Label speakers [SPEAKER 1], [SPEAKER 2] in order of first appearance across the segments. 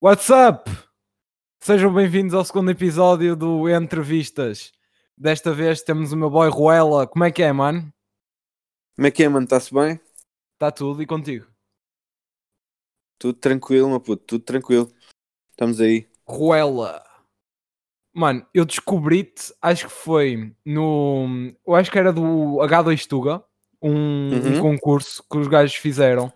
[SPEAKER 1] What's up? Sejam bem-vindos ao segundo episódio do Entrevistas. Desta vez temos o meu boy Ruela. Como é que é, mano?
[SPEAKER 2] Como é que é, mano? Está-se bem?
[SPEAKER 1] Está tudo e contigo?
[SPEAKER 2] Tudo tranquilo, meu puto, tudo tranquilo. Estamos aí.
[SPEAKER 1] Ruela. Mano, eu descobri-te, acho que foi no. Eu acho que era do H2 Tuga, um, um
[SPEAKER 2] Uhum.
[SPEAKER 1] concurso que os gajos fizeram.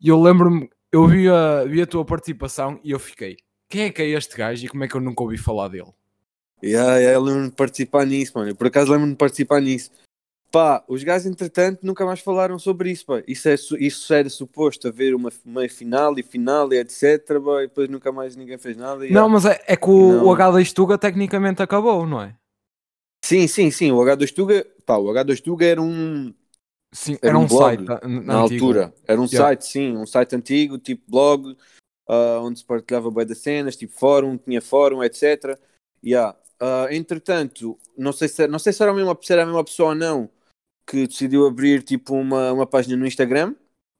[SPEAKER 1] E eu lembro-me, eu vi a, vi a tua participação e eu fiquei. Quem é que é este gajo e como é que eu nunca ouvi falar dele?
[SPEAKER 2] Yeah, yeah, eu lembro-me de participar nisso, mano. Eu, por acaso lembro-me de participar nisso. Pá, os gajos, entretanto, nunca mais falaram sobre isso, pá. Isso, é, isso era suposto haver uma meia final e final e etc, pá, e depois nunca mais ninguém fez nada. e,
[SPEAKER 1] Não,
[SPEAKER 2] ah.
[SPEAKER 1] mas é, é que o,
[SPEAKER 2] Não.
[SPEAKER 1] o H2 Tuga tecnicamente acabou, não é?
[SPEAKER 2] Sim, sim, sim. O H2 Tuga, pá, o H2 Tuga era um,
[SPEAKER 1] Sim,
[SPEAKER 2] Era
[SPEAKER 1] era,
[SPEAKER 2] um blog,
[SPEAKER 1] site a-
[SPEAKER 2] na
[SPEAKER 1] antigo.
[SPEAKER 2] altura. Era um
[SPEAKER 1] Yeah.
[SPEAKER 2] site, sim, um site antigo, tipo blog, ah, onde se partilhava bem das cenas, tipo fórum, tinha fórum, etc. Yeah. Ah, entretanto, não sei, se, não sei se, era a mesma, se era a mesma pessoa ou não que decidiu abrir tipo uma, uma página no Instagram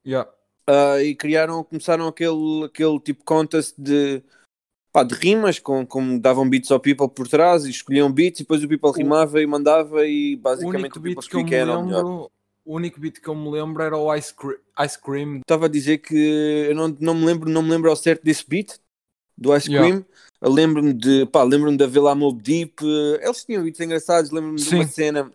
[SPEAKER 1] Yeah.
[SPEAKER 2] ah, e criaram, começaram aquele, aquele tipo contest de, pá, de rimas, com, com davam beats ao people por trás e escolhiam beats e depois o people
[SPEAKER 1] O-
[SPEAKER 2] rimava e mandava e
[SPEAKER 1] O
[SPEAKER 2] basicamente o
[SPEAKER 1] beat
[SPEAKER 2] people
[SPEAKER 1] que
[SPEAKER 2] quem era o melhor.
[SPEAKER 1] O único beat que eu me lembro era o Ice Cream, Ice Cream
[SPEAKER 2] estava a dizer que eu não, não me lembro, não me lembro ao certo desse beat do Ice
[SPEAKER 1] Yeah.
[SPEAKER 2] Cream. Eu Lembro-me de, pá, lembro-me da Vila Mob Deep. Eles tinham beats engraçados. Lembro-me de uma cena.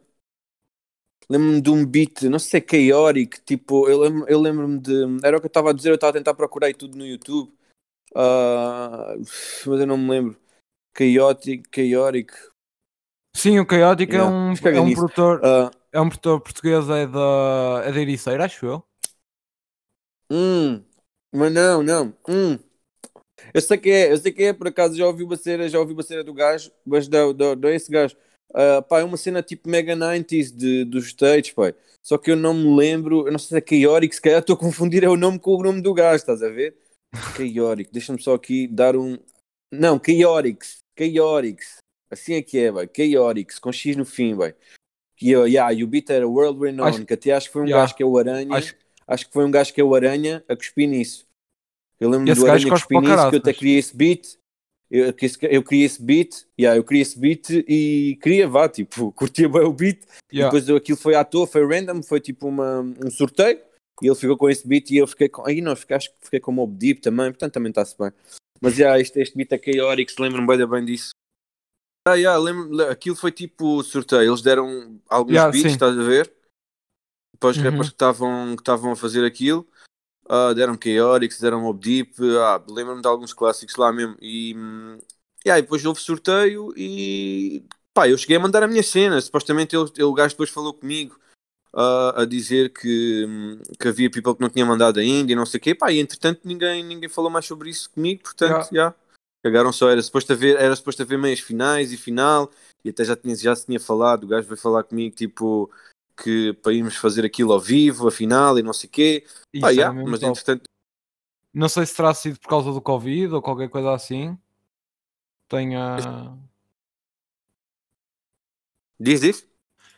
[SPEAKER 2] Lembro-me de um beat, não sei se é chaotic, tipo, eu lembro- eu lembro-me de. Era o que eu estava a dizer, eu estava a tentar procurar e tudo no YouTube. Ah, mas eu não me lembro. Chaotic, chaotic.
[SPEAKER 1] Sim, o Chaotic
[SPEAKER 2] Yeah,
[SPEAKER 1] é um, é um produtor,
[SPEAKER 2] Ah,
[SPEAKER 1] é um produtor português, é da, é da Ericeira, acho eu.
[SPEAKER 2] Hum, mas não, não. Hum. Eu sei que é, eu sei que é, por acaso já ouvi uma cena, já ouvi uma cena do gajo, mas não, não, não é esse gajo. Ah, pá, é uma cena tipo Mega 90s de, dos States, pá. Só que eu não me lembro, eu não sei se é Chaotic, se calhar estou a confundir é o nome com o nome do gajo, estás a ver? Chaotic, deixa-me só aqui dar um. Não, Chaotix, Chaotix. Assim é que é, vai. Chaotix, com X no fim, vai. E eu, yeah, e o beat era World Renowned,
[SPEAKER 1] Acho-
[SPEAKER 2] que até acho que foi um
[SPEAKER 1] Yeah.
[SPEAKER 2] gajo que é o Aranha
[SPEAKER 1] Acho,
[SPEAKER 2] acho que foi um gajo que é o Aranha a cuspir nisso. Eu lembro do Aranha
[SPEAKER 1] cospe
[SPEAKER 2] cuspir nisso, que eu até criei esse beat. Eu, que esse- eu criei esse beat, yeah, eu criei esse beat e queria, vá, tipo, curtia bem o beat. E
[SPEAKER 1] yeah.
[SPEAKER 2] depois eu- aquilo foi à toa, foi random, foi tipo uma, um sorteio. E ele ficou com esse beat e eu fiquei com. Aí não, fiquei, acho que fiquei com o Mob Deep também, portanto também está-se bem. Mas yeah, este, este beat é Chaotix, lembro-me bem, bem disso. Ah, yeah, lembro, le- aquilo foi tipo sorteio, eles deram alguns
[SPEAKER 1] Yeah,
[SPEAKER 2] beats,
[SPEAKER 1] sim.
[SPEAKER 2] estás a ver? Para os
[SPEAKER 1] Uhum.
[SPEAKER 2] rappers que estavam que a fazer aquilo. Ah, deram Chaotix, deram Mob Deep, ah, lembro-me de alguns clássicos lá mesmo. E, hum, yeah, e depois houve sorteio e pá, eu cheguei a mandar a minha cena. Supostamente ele, ele- o gajo depois falou comigo ah, a dizer que, hum, que havia people que não tinha mandado ainda e não sei o quê. Pá, e entretanto ninguém, ninguém falou mais sobre isso comigo, portanto,
[SPEAKER 1] Yeah.
[SPEAKER 2] já. Cagaram só, era suposto haver, era suposto haver meias finais e final, e até já, tinha, já se tinha falado, o gajo veio falar comigo, tipo, que para irmos fazer aquilo ao vivo, a final e não sei o quê.
[SPEAKER 1] Isso era
[SPEAKER 2] yeah, mas
[SPEAKER 1] top.
[SPEAKER 2] entretanto,
[SPEAKER 1] Não sei se terá sido por causa do Covid ou qualquer coisa assim. Tenha...
[SPEAKER 2] diz isso?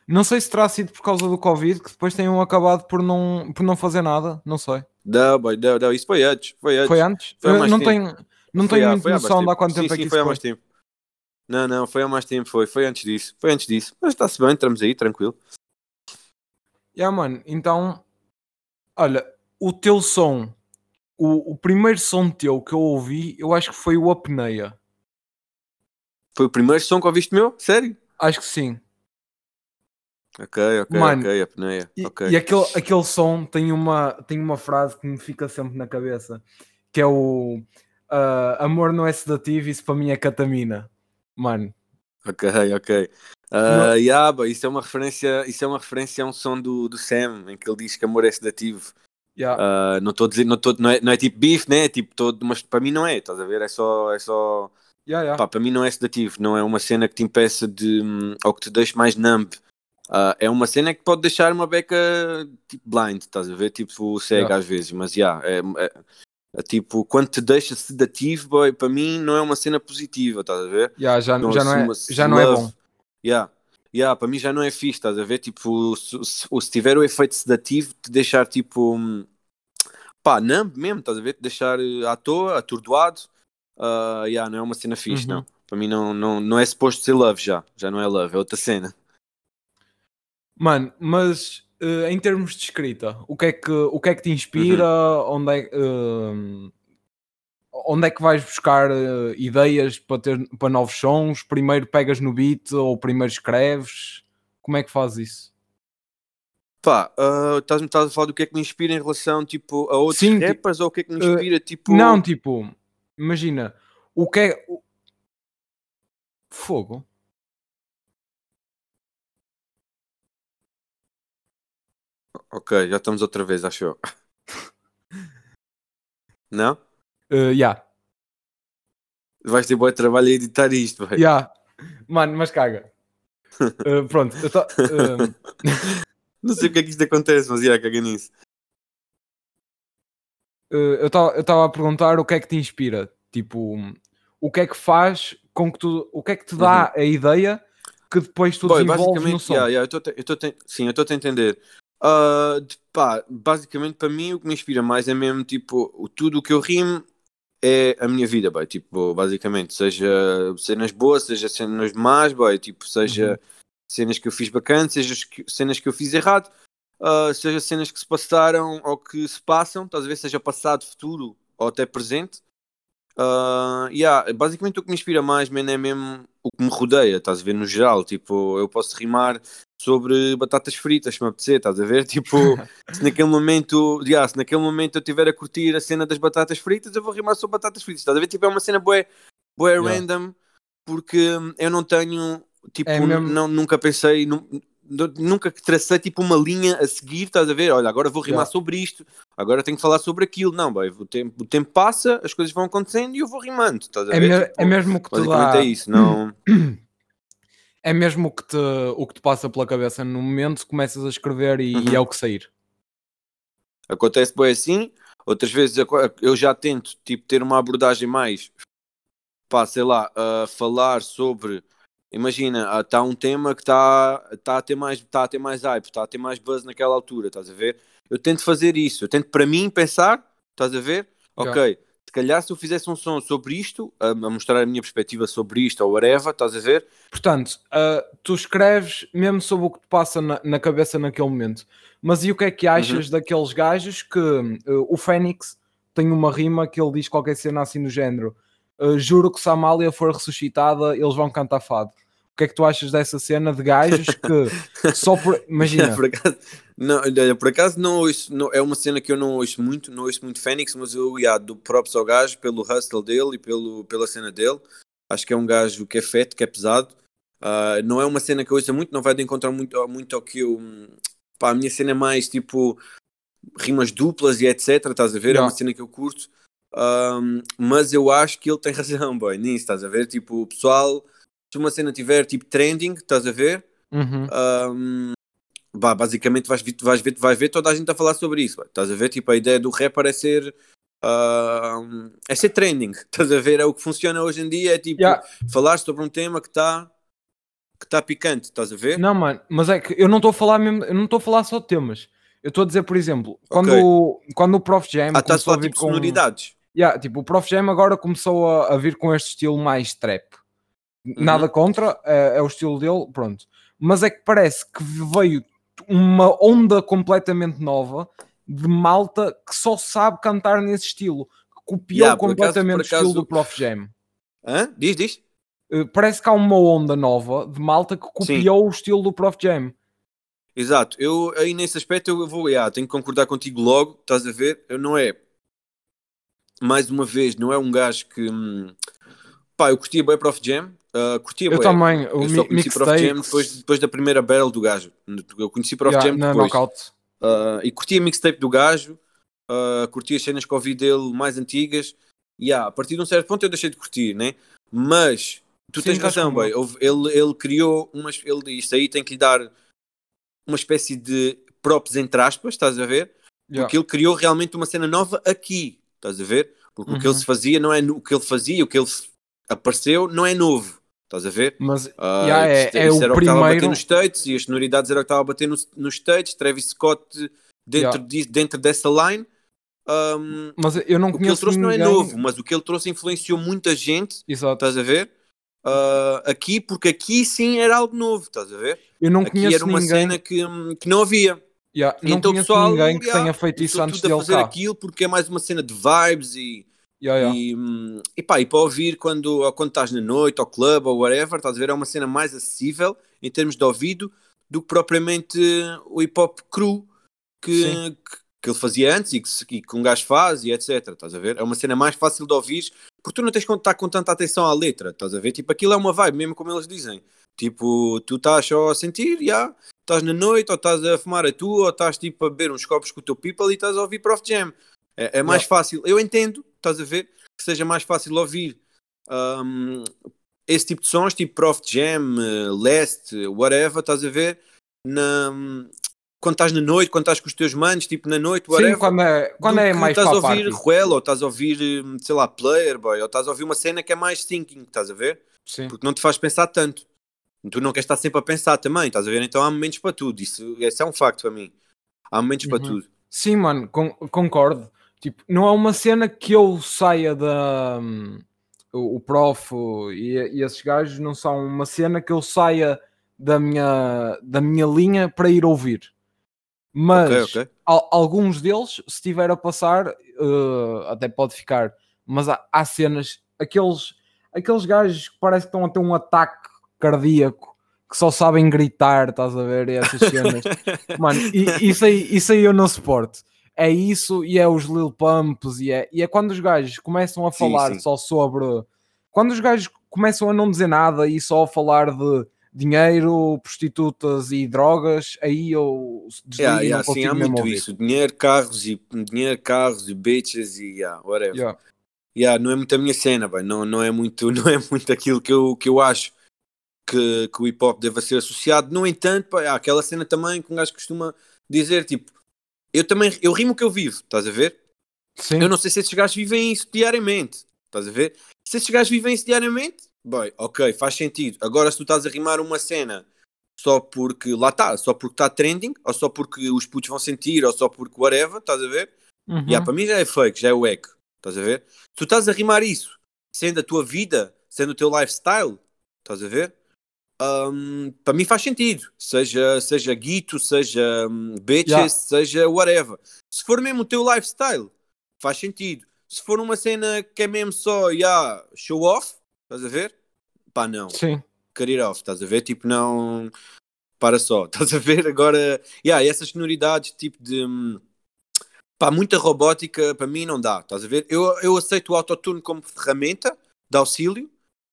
[SPEAKER 1] Não sei se terá sido por causa do Covid que depois tenham acabado por não, por não fazer nada. Não sei.
[SPEAKER 2] Não, boy, não, não, isso foi antes, foi antes.
[SPEAKER 1] Foi antes?
[SPEAKER 2] Foi
[SPEAKER 1] não
[SPEAKER 2] tempo.
[SPEAKER 1] tenho, não
[SPEAKER 2] Foi
[SPEAKER 1] tenho
[SPEAKER 2] há- foi mais
[SPEAKER 1] noção de há quanto
[SPEAKER 2] Sim,
[SPEAKER 1] tempo é
[SPEAKER 2] sim,
[SPEAKER 1] que
[SPEAKER 2] foi
[SPEAKER 1] isso
[SPEAKER 2] há mais
[SPEAKER 1] foi.
[SPEAKER 2] tempo. Não, não, foi há mais tempo, foi, foi antes disso, foi antes disso. Mas está-se bem, estamos aí, tranquilo.
[SPEAKER 1] Yeah, mano, então, olha, o teu som, o, o primeiro som teu que eu ouvi, eu acho que foi o Apneia.
[SPEAKER 2] Foi o primeiro som que ouviste meu? Sério?
[SPEAKER 1] Acho que sim.
[SPEAKER 2] Ok, ok,
[SPEAKER 1] Mano,
[SPEAKER 2] ok, apneia,
[SPEAKER 1] E,
[SPEAKER 2] ok.
[SPEAKER 1] e aquele, aquele som tem uma, tem uma frase que me fica sempre na cabeça, que é o ah, amor não é sedativo, isso para mim é catamina. Mano,
[SPEAKER 2] Ok, ok. Ah, yeah, boy, isso é uma referência, isso é uma referência a um som do, do Sam, em que ele diz que amor é sedativo.
[SPEAKER 1] yeah,
[SPEAKER 2] Ah, não estou a dizer, não, tô, não, é, não é tipo beef, né? É tipo todo, mas para mim não é, estás a ver? É só, é só,
[SPEAKER 1] yeah, yeah.
[SPEAKER 2] pá, para mim não é sedativo, não é uma cena que te impeça de, hum, ou que te deixe mais numb. Ah, é uma cena que pode deixar uma beca tipo blind, estás a ver? Tipo cega às vezes, mas é, é- é tipo, quando te deixa sedativo, boy, para mim não é uma cena positiva, estás a ver?
[SPEAKER 1] Yeah, já,
[SPEAKER 2] Não
[SPEAKER 1] já, não é, já não é bom.
[SPEAKER 2] Yeah. Yeah, para mim já não é fixe, estás a ver? Tipo, se, se, se tiver o efeito sedativo, te deixar tipo, hum, pá, não mesmo, estás a ver? Te deixar eh, à toa, atordoado, uh, yeah, não é uma cena fixe,
[SPEAKER 1] Uhum.
[SPEAKER 2] não. Para mim não, não, não é suposto ser love já. Já não é love, é outra cena.
[SPEAKER 1] Mano, mas eh, em termos de escrita, o que é que, o que, é que te inspira?
[SPEAKER 2] Uhum.
[SPEAKER 1] Onde, é, eh, onde é que vais buscar eh, ideias para, ter, para novos sons? Primeiro pegas no beat ou primeiro escreves? Como é que fazes isso?
[SPEAKER 2] Pá, ah, estás-me estás a falar do que é que me inspira em relação tipo, a outros
[SPEAKER 1] Sim,
[SPEAKER 2] rappers ou o que é que me
[SPEAKER 1] eh,
[SPEAKER 2] inspira tipo.
[SPEAKER 1] Não, tipo, imagina, o que é. Fogo.
[SPEAKER 2] Ok, já estamos outra vez, acho eu. Não?
[SPEAKER 1] Uh, yeah,
[SPEAKER 2] Vais ter bom trabalho a editar isto, velho.
[SPEAKER 1] yeah. Mano, mas caga. Uh, pronto, eu tô, uh,
[SPEAKER 2] Não sei porque é que isto acontece, mas já caga nisso.
[SPEAKER 1] uh, eu estava a perguntar o que é que te inspira. Tipo, o que é que faz com que tu. O que é que te dá a ideia que depois tu
[SPEAKER 2] Boy,
[SPEAKER 1] desenvolves no som?
[SPEAKER 2] yeah, yeah, eu tô eu tô sim, eu estou a entender. Ah, de- pá, basicamente, para mim, o que me inspira mais é mesmo, tipo, tudo o que eu rimo é a minha vida, boy. Tipo, basicamente, seja cenas boas, seja cenas más, boy. Tipo, seja cenas que eu fiz bacana, seja cenas que eu fiz errado, ah, seja cenas que se passaram ou que se passam, ver, seja passado, futuro ou até presente. Ah, yeah, basicamente o que me inspira mais, man, é mesmo o que me rodeia, estás a ver, no geral. Tipo, eu posso rimar sobre batatas fritas, se me apetecer, estás a ver? Tipo, se naquele momento, yeah, se naquele momento eu estiver a curtir a cena das batatas fritas, eu vou rimar sobre batatas fritas, estás a ver? Tipo, é uma cena bué, bué
[SPEAKER 1] Yeah.
[SPEAKER 2] random, porque eu não tenho, tipo,
[SPEAKER 1] É mesmo-
[SPEAKER 2] não, nunca pensei, nu- nu- nunca tracei, tipo, uma linha a seguir, estás a ver? Olha, agora vou rimar
[SPEAKER 1] Yeah.
[SPEAKER 2] sobre isto, agora tenho que falar sobre aquilo. Não, boy, o tempo, o tempo passa, as coisas vão acontecendo e eu vou rimando, estás a
[SPEAKER 1] É,
[SPEAKER 2] ver?
[SPEAKER 1] me-
[SPEAKER 2] Tipo,
[SPEAKER 1] é mesmo que
[SPEAKER 2] basicamente
[SPEAKER 1] dá.
[SPEAKER 2] é isso, não...
[SPEAKER 1] É mesmo o que, te, o que te passa pela cabeça no momento, começas a escrever e,
[SPEAKER 2] Uhum.
[SPEAKER 1] e é o que sair.
[SPEAKER 2] Acontece bem assim, outras vezes eu já tento tipo, ter uma abordagem mais, pá, sei lá, a falar sobre. Imagina, está um tema que está tá a ter mais tá a ter mais hype, está a ter mais buzz naquela altura, estás a ver? Eu tento fazer isso, eu tento para mim pensar, estás a ver?
[SPEAKER 1] Já.
[SPEAKER 2] Ok, se calhar se eu fizesse um som sobre isto, a, mostrar a minha perspectiva sobre isto ou whatever, estás a ver?
[SPEAKER 1] Portanto, ah, tu escreves mesmo sobre o que te passa na, na cabeça naquele momento. Mas e o que é que achas
[SPEAKER 2] Uhum.
[SPEAKER 1] daqueles gajos que ah, o Fênix tem uma rima que ele diz qualquer cena assim do género? ah, juro que se a Amália for ressuscitada, eles vão cantar fado. O que é que tu achas dessa cena de gajos que só por. Imagina,
[SPEAKER 2] por acaso, não, olha, por acaso não ouço, não, é uma cena que eu não ouço muito, não ouço muito Fênix, mas eu yeah, dou props ao gajo pelo hustle dele e pelo, pela cena dele. Acho que é um gajo que é feto, que é pesado. Ah, não é uma cena que eu ouço muito, não vai de encontrar muito, muito ao que eu. Pá, a minha cena é mais tipo rimas duplas e etc. Estás a ver? É
[SPEAKER 1] Yeah.
[SPEAKER 2] uma cena que eu curto. Ahm, mas eu acho que ele tem razão, boy, nisso, estás a ver? Tipo, o pessoal, se uma cena tiver tipo trending, estás a ver?
[SPEAKER 1] Uhum.
[SPEAKER 2] Um, bah, basicamente vais, ver- vais, ver, vais ver toda a gente a falar sobre isso. bah. Estás a ver? Tipo, a ideia do rapper é ser. um, é ser trending. Estás a ver? É o que funciona hoje em dia. É tipo
[SPEAKER 1] Yeah.
[SPEAKER 2] falar sobre um tema que está que tá picante. Estás a ver?
[SPEAKER 1] Não, mano, mas é que eu não estou a falar mesmo, eu não estou a falar só de temas. Eu estou a dizer, por exemplo, quando,
[SPEAKER 2] Ok.
[SPEAKER 1] o- quando o Prof Jam
[SPEAKER 2] ah, estás a
[SPEAKER 1] começou a
[SPEAKER 2] falar
[SPEAKER 1] vir
[SPEAKER 2] tipo
[SPEAKER 1] com...
[SPEAKER 2] sonoridades.
[SPEAKER 1] Yeah, tipo, o Prof Jam agora começou a, a vir com este estilo mais trap.
[SPEAKER 2] Uhum.
[SPEAKER 1] Nada contra, é, é o estilo dele, pronto. Mas é que parece que veio uma onda completamente nova de malta que só sabe cantar nesse estilo. Que copiou
[SPEAKER 2] Yeah, acaso-
[SPEAKER 1] completamente
[SPEAKER 2] por
[SPEAKER 1] o estilo
[SPEAKER 2] acaso-
[SPEAKER 1] do Prof Jam.
[SPEAKER 2] Hã? Diz, diz.
[SPEAKER 1] Uh, Parece que há uma onda nova de malta que copiou o estilo do Prof Jam.
[SPEAKER 2] Exato. Eu aí nesse aspecto eu vou, yeah, tenho que concordar contigo logo. Estás a ver? Eu não é. Mais uma vez, não é um gajo que. hum, pá, eu curtia bem Prof Jam. Uh,
[SPEAKER 1] Eu
[SPEAKER 2] bué.
[SPEAKER 1] também, o
[SPEAKER 2] Eu só
[SPEAKER 1] mi-
[SPEAKER 2] conheci Prof Jam
[SPEAKER 1] mixtapes,
[SPEAKER 2] depois, depois da primeira battle do gajo. Eu conheci Prof
[SPEAKER 1] yeah,
[SPEAKER 2] Jam
[SPEAKER 1] na
[SPEAKER 2] depois. Uh, e curti a mixtape do gajo, uh, curti as cenas que ouvi dele mais antigas. E yeah, a partir de um certo ponto eu deixei de curtir, né? Mas tu
[SPEAKER 1] Sim,
[SPEAKER 2] tens razão, boy. Houve- Ele, ele criou umas. Ele, isto aí tem que lhe dar uma espécie de props entre aspas, estás a ver?
[SPEAKER 1] Yeah.
[SPEAKER 2] Porque ele criou realmente uma cena nova aqui, estás a ver? Porque o que
[SPEAKER 1] Uhum.
[SPEAKER 2] ele se fazia não é o que ele fazia, o que ele apareceu não é novo, estás a ver?
[SPEAKER 1] Mas
[SPEAKER 2] Ah,
[SPEAKER 1] Yeah, é- é
[SPEAKER 2] era o que estava a bater
[SPEAKER 1] primeiro-
[SPEAKER 2] nos States e as sonoridades era o que estava a bater nos, nos States. Travis Scott dentro,
[SPEAKER 1] Yeah.
[SPEAKER 2] de- dentro dessa line. Um,
[SPEAKER 1] Mas eu não
[SPEAKER 2] o que ele trouxe
[SPEAKER 1] ninguém...
[SPEAKER 2] não é novo, mas o que ele trouxe influenciou muita gente,
[SPEAKER 1] Exato.
[SPEAKER 2] estás a ver? Uh, aqui, porque aqui sim era algo novo, estás a ver?
[SPEAKER 1] Eu não
[SPEAKER 2] aqui
[SPEAKER 1] conheço
[SPEAKER 2] era uma
[SPEAKER 1] ninguém,
[SPEAKER 2] cena que, hum, que não havia.
[SPEAKER 1] Yeah, não
[SPEAKER 2] então
[SPEAKER 1] conheço
[SPEAKER 2] pessoal,
[SPEAKER 1] ninguém que
[SPEAKER 2] yeah,
[SPEAKER 1] tenha feito isso antes
[SPEAKER 2] tudo a fazer
[SPEAKER 1] cá.
[SPEAKER 2] aquilo porque é mais uma cena de vibes e,
[SPEAKER 1] Yeah, yeah.
[SPEAKER 2] e, hum, e pá, e para ouvir quando, quando estás na noite, ao clube ou whatever, estás a ver? É uma cena mais acessível em termos de ouvido do que propriamente o hip hop cru que, que, que ele fazia antes e que, e que um gajo faz e etc. Estás a ver? É uma cena mais fácil de ouvir porque tu não tens que estar com tanta atenção à letra, estás a ver? Tipo, aquilo é uma vibe, mesmo como eles dizem. Tipo, tu estás só a sentir, já, estás na noite, ou estás a fumar a tua, ou estás tipo a beber uns copos com o teu people e estás a ouvir Prof Jam. É, é mais
[SPEAKER 1] Yeah.
[SPEAKER 2] fácil. Eu entendo, estás a ver, que seja mais fácil ouvir hum, esse tipo de sons, tipo Prof Jam, eh, Last, whatever, estás a ver, na, quando estás na noite, quando estás com os teus manos, tipo na noite, whatever
[SPEAKER 1] Sim, quando é, quando
[SPEAKER 2] do
[SPEAKER 1] é mais
[SPEAKER 2] estás
[SPEAKER 1] para
[SPEAKER 2] a ouvir
[SPEAKER 1] party.
[SPEAKER 2] Ruel, ou estás a ouvir, hum, sei lá, Player Boy, ou estás a ouvir uma cena que é mais thinking, estás a ver?
[SPEAKER 1] Sim.
[SPEAKER 2] Porque não te faz pensar tanto. Tu não queres estar sempre a pensar também, estás a ver? Então há momentos para tudo. Isso, é um facto para mim. Há momentos para
[SPEAKER 1] Uhum.
[SPEAKER 2] tudo.
[SPEAKER 1] Sim, mano, con- concordo. Tipo, não é uma cena que eu saia da. hum, o, o prof e, e esses gajos não são uma cena que eu saia da minha, da minha linha para ir ouvir. Mas
[SPEAKER 2] Ok, ok.
[SPEAKER 1] al- alguns deles, se estiver a passar, eh, até pode ficar. Mas há, há cenas, aqueles, aqueles gajos que parece que estão a ter um ataque cardíaco, que só sabem gritar, estás a ver? E essas cenas. Mano, e- isso aí, isso aí eu não suporto. É isso e é os Lil Pumps e é, e é quando os gajos começam a
[SPEAKER 2] Sim,
[SPEAKER 1] falar
[SPEAKER 2] sim.
[SPEAKER 1] só sobre. Quando os gajos começam a não dizer nada e só a falar de dinheiro, prostitutas e drogas, aí eu desligo
[SPEAKER 2] Yeah, yeah, sim, há muito
[SPEAKER 1] ouvir.
[SPEAKER 2] isso. Dinheiro, carros e dinheiro, carros e bitches e yeah, whatever.
[SPEAKER 1] Yeah.
[SPEAKER 2] Yeah, não é muito a minha cena, bem. Não, não, é muito, não é muito aquilo que eu, que eu acho que, que o hip hop deva ser associado. No entanto, pá, há aquela cena também que um gajo costuma dizer, tipo, eu também eu rimo o que eu vivo, estás a ver?
[SPEAKER 1] Sim,
[SPEAKER 2] Eu não sei se esses gajos vivem isso diariamente. Estás a ver? Se esses gajos vivem isso diariamente, bem, ok, faz sentido. Agora, se tu estás a rimar uma cena só porque lá está, só porque está trending, ou só porque os putos vão sentir, ou só porque whatever, estás a ver?
[SPEAKER 1] Uhum.
[SPEAKER 2] Yeah, para mim já é fake, já é wack. Estás a ver? Se tu estás a rimar isso, sendo a tua vida, sendo o teu lifestyle, estás a ver? Hum, para mim faz sentido. Seja, seja guito, seja hum, bitches,
[SPEAKER 1] Yeah.
[SPEAKER 2] seja whatever. Se for mesmo o teu lifestyle, faz sentido. Se for uma cena que é mesmo só yeah, show off, estás a ver? Pá, não.
[SPEAKER 1] Sim,
[SPEAKER 2] it off, estás a ver? Tipo, não. Para só, estás a ver? Agora, yeah, essas sonoridades, tipo de. hum, Pá, muita robótica, para mim não dá, estás a ver? Eu, eu aceito o autotune como ferramenta de auxílio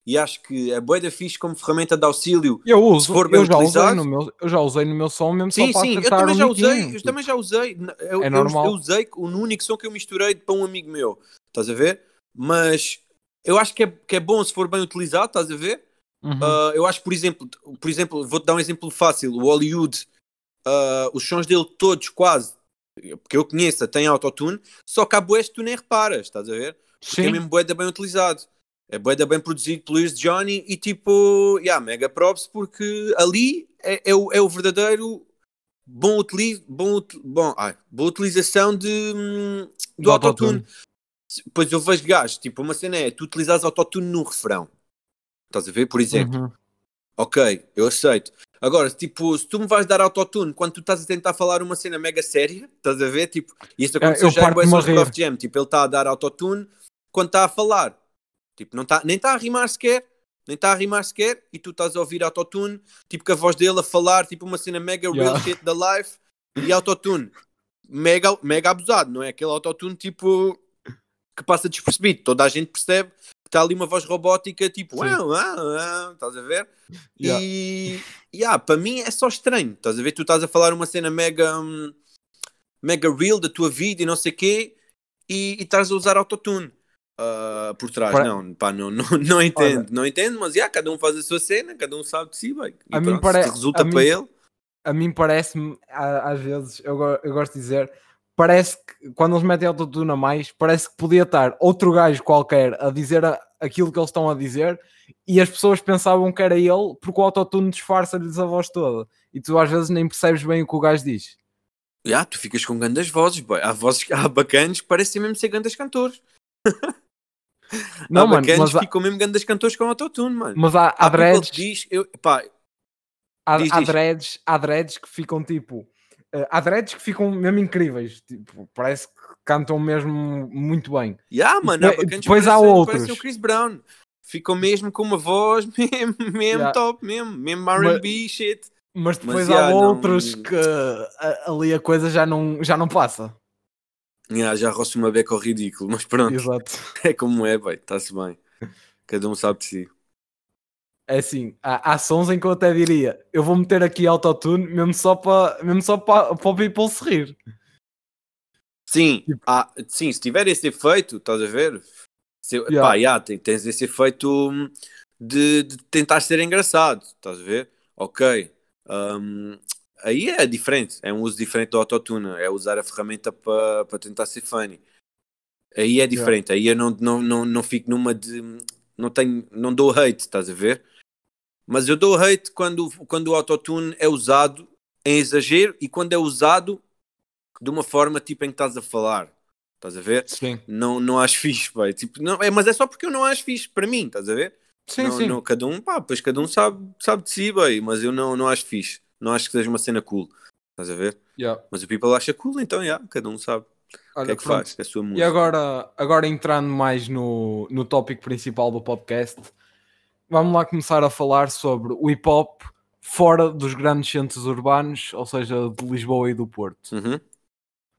[SPEAKER 2] e acho que é bué da fixe como ferramenta de auxílio.
[SPEAKER 1] eu uso,
[SPEAKER 2] for bem
[SPEAKER 1] eu já, usei
[SPEAKER 2] utilizado-
[SPEAKER 1] no meu, eu já usei no meu som mesmo
[SPEAKER 2] Sim,
[SPEAKER 1] só para
[SPEAKER 2] sim, eu também já
[SPEAKER 1] miquinho,
[SPEAKER 2] usei, eu
[SPEAKER 1] tipo.
[SPEAKER 2] também já usei. Eu,
[SPEAKER 1] É
[SPEAKER 2] eu-
[SPEAKER 1] normal.
[SPEAKER 2] eu usei o único som que eu misturei para um amigo meu, estás a ver? Mas eu acho que é, que é bom se for bem utilizado, estás a ver?
[SPEAKER 1] Uhum.
[SPEAKER 2] Uh, eu acho, por exemplo, por exemplo, vou-te dar um exemplo fácil. O Hollywood, uh, os sons dele todos, quase, porque eu conheço, tem autotune, só que há boés que tu nem reparas, estás a ver? Porque é
[SPEAKER 1] Sim,
[SPEAKER 2] mesmo boeda bem utilizado. É boeda bem produzido pelo Ears Johnny e tipo, yeah, mega props, porque ali é, é o, é o verdadeiro bom, utilizo, bom, bom, ai, boa utilização de, hum, do,
[SPEAKER 1] Do
[SPEAKER 2] autotune. Pois eu vejo gajos, tipo, uma cena é tu utilizares autotune num refrão. Estás a ver? Por exemplo.
[SPEAKER 1] Uhum.
[SPEAKER 2] Ok, eu aceito. Agora, tipo, se tu me vais dar autotune quando tu estás a tentar falar uma cena mega séria, estás a ver? Tipo, e isso aconteceu
[SPEAKER 1] eu
[SPEAKER 2] já
[SPEAKER 1] rir.
[SPEAKER 2] Prof Jam. Tipo, ele está a dar autotune quando está a falar. Tipo, não tá, nem está a rimar sequer. Nem está a rimar sequer. E tu estás a ouvir autotune. Tipo, com a voz dele a falar, tipo, uma cena mega real
[SPEAKER 1] Yeah.
[SPEAKER 2] shit da life. E autotune. Mega, mega abusado, não é? Aquele autotune, tipo, que passa despercebido. Toda a gente percebe que está ali uma voz robótica, tipo, uau, uau, uau, estás a ver?
[SPEAKER 1] Yeah.
[SPEAKER 2] E yeah, para mim é só estranho. Estás a ver? Tu estás a falar uma cena mega, hum, mega real da tua vida e não sei quê, e, e estás a usar autotune ah, por trás.
[SPEAKER 1] Para-
[SPEAKER 2] Não, pá, não, não, não entendo, não entendo, mas yeah, cada um faz a sua cena, cada um sabe de si, bem. E
[SPEAKER 1] A mim
[SPEAKER 2] pronto,
[SPEAKER 1] pare-
[SPEAKER 2] resulta
[SPEAKER 1] a mim-
[SPEAKER 2] para ele.
[SPEAKER 1] a mim parece-me, às vezes, eu, eu gosto de dizer, parece que quando eles metem autotune a mais, parece que podia estar outro gajo qualquer a dizer a- aquilo que eles estão a dizer e as pessoas pensavam que era ele porque o autotune disfarça-lhes a voz toda e tu às vezes nem percebes bem o que o gajo diz.
[SPEAKER 2] Yeah, tu ficas com grandes vozes, boy. Há vozes, há bacanas que parecem mesmo ser grandes cantores.
[SPEAKER 1] Não,
[SPEAKER 2] há
[SPEAKER 1] mano,
[SPEAKER 2] bacanas
[SPEAKER 1] mas há-
[SPEAKER 2] ficam mesmo grandes cantores com autotune, mano.
[SPEAKER 1] Mas há, há,
[SPEAKER 2] Há people
[SPEAKER 1] dreads,
[SPEAKER 2] diz, eu, pá,
[SPEAKER 1] há,
[SPEAKER 2] diz,
[SPEAKER 1] há
[SPEAKER 2] diz.
[SPEAKER 1] dreads, há dreads que ficam tipo. eh, há dreads que ficam mesmo incríveis. Tipo, parece que cantam mesmo muito bem.
[SPEAKER 2] yeah, mano, há
[SPEAKER 1] depois-
[SPEAKER 2] bacanas
[SPEAKER 1] depois há
[SPEAKER 2] parecem-
[SPEAKER 1] outros.
[SPEAKER 2] parecem o Chris Brown. Ficam mesmo com uma voz mesmo, mesmo
[SPEAKER 1] Yeah.
[SPEAKER 2] top, mesmo, mesmo R&B shit.
[SPEAKER 1] Mas depois
[SPEAKER 2] Mas,
[SPEAKER 1] há
[SPEAKER 2] yeah, não-
[SPEAKER 1] outros que a- ali a coisa já não, já não passa.
[SPEAKER 2] Yeah, já roço uma beca ao ridículo, mas pronto,
[SPEAKER 1] Exato.
[SPEAKER 2] é como é, bem, está-se bem. Cada um sabe de si.
[SPEAKER 1] É assim, há, há sons em que eu até diria, eu vou meter aqui autotune mesmo só para mesmo só para o people se rir.
[SPEAKER 2] Sim,
[SPEAKER 1] Tipo-
[SPEAKER 2] ah, sim, se tiver esse efeito, estás a ver? Se,
[SPEAKER 1] Yeah.
[SPEAKER 2] Pá, yeah, tens esse efeito hum, de, de tentar ser engraçado, estás a ver? Ok. hum, aí é diferente, é um uso diferente do autotune, é usar a ferramenta para tentar ser funny. Aí é diferente, aí eu não, não, não, não fico numa de. Não, tenho, não dou hate, estás a ver? Mas eu dou hate quando, quando o autotune é usado em exagero e quando é usado de uma forma tipo em que estás a falar. Estás a ver?
[SPEAKER 1] Sim.
[SPEAKER 2] Não, não acho fixe, pai. Tipo, não, é, mas é só porque eu não acho fixe para mim, estás a ver?
[SPEAKER 1] Sim,
[SPEAKER 2] não,
[SPEAKER 1] sim.
[SPEAKER 2] não- cada um, pá, pois cada um sabe, sabe de si, bem, mas eu não, não acho fixe. Não acho que seja uma cena cool. Estás a ver?
[SPEAKER 1] Yeah.
[SPEAKER 2] Mas o people acha cool, então, já, cada um sabe o que
[SPEAKER 1] Olha,
[SPEAKER 2] é que
[SPEAKER 1] pronto.
[SPEAKER 2] faz, é a sua
[SPEAKER 1] E
[SPEAKER 2] música.
[SPEAKER 1] agora, agora entrando mais no, no tópico principal do podcast, vamos lá começar a falar sobre o hip hop fora dos grandes centros urbanos, ou seja, de Lisboa e do Porto.
[SPEAKER 2] Uhum.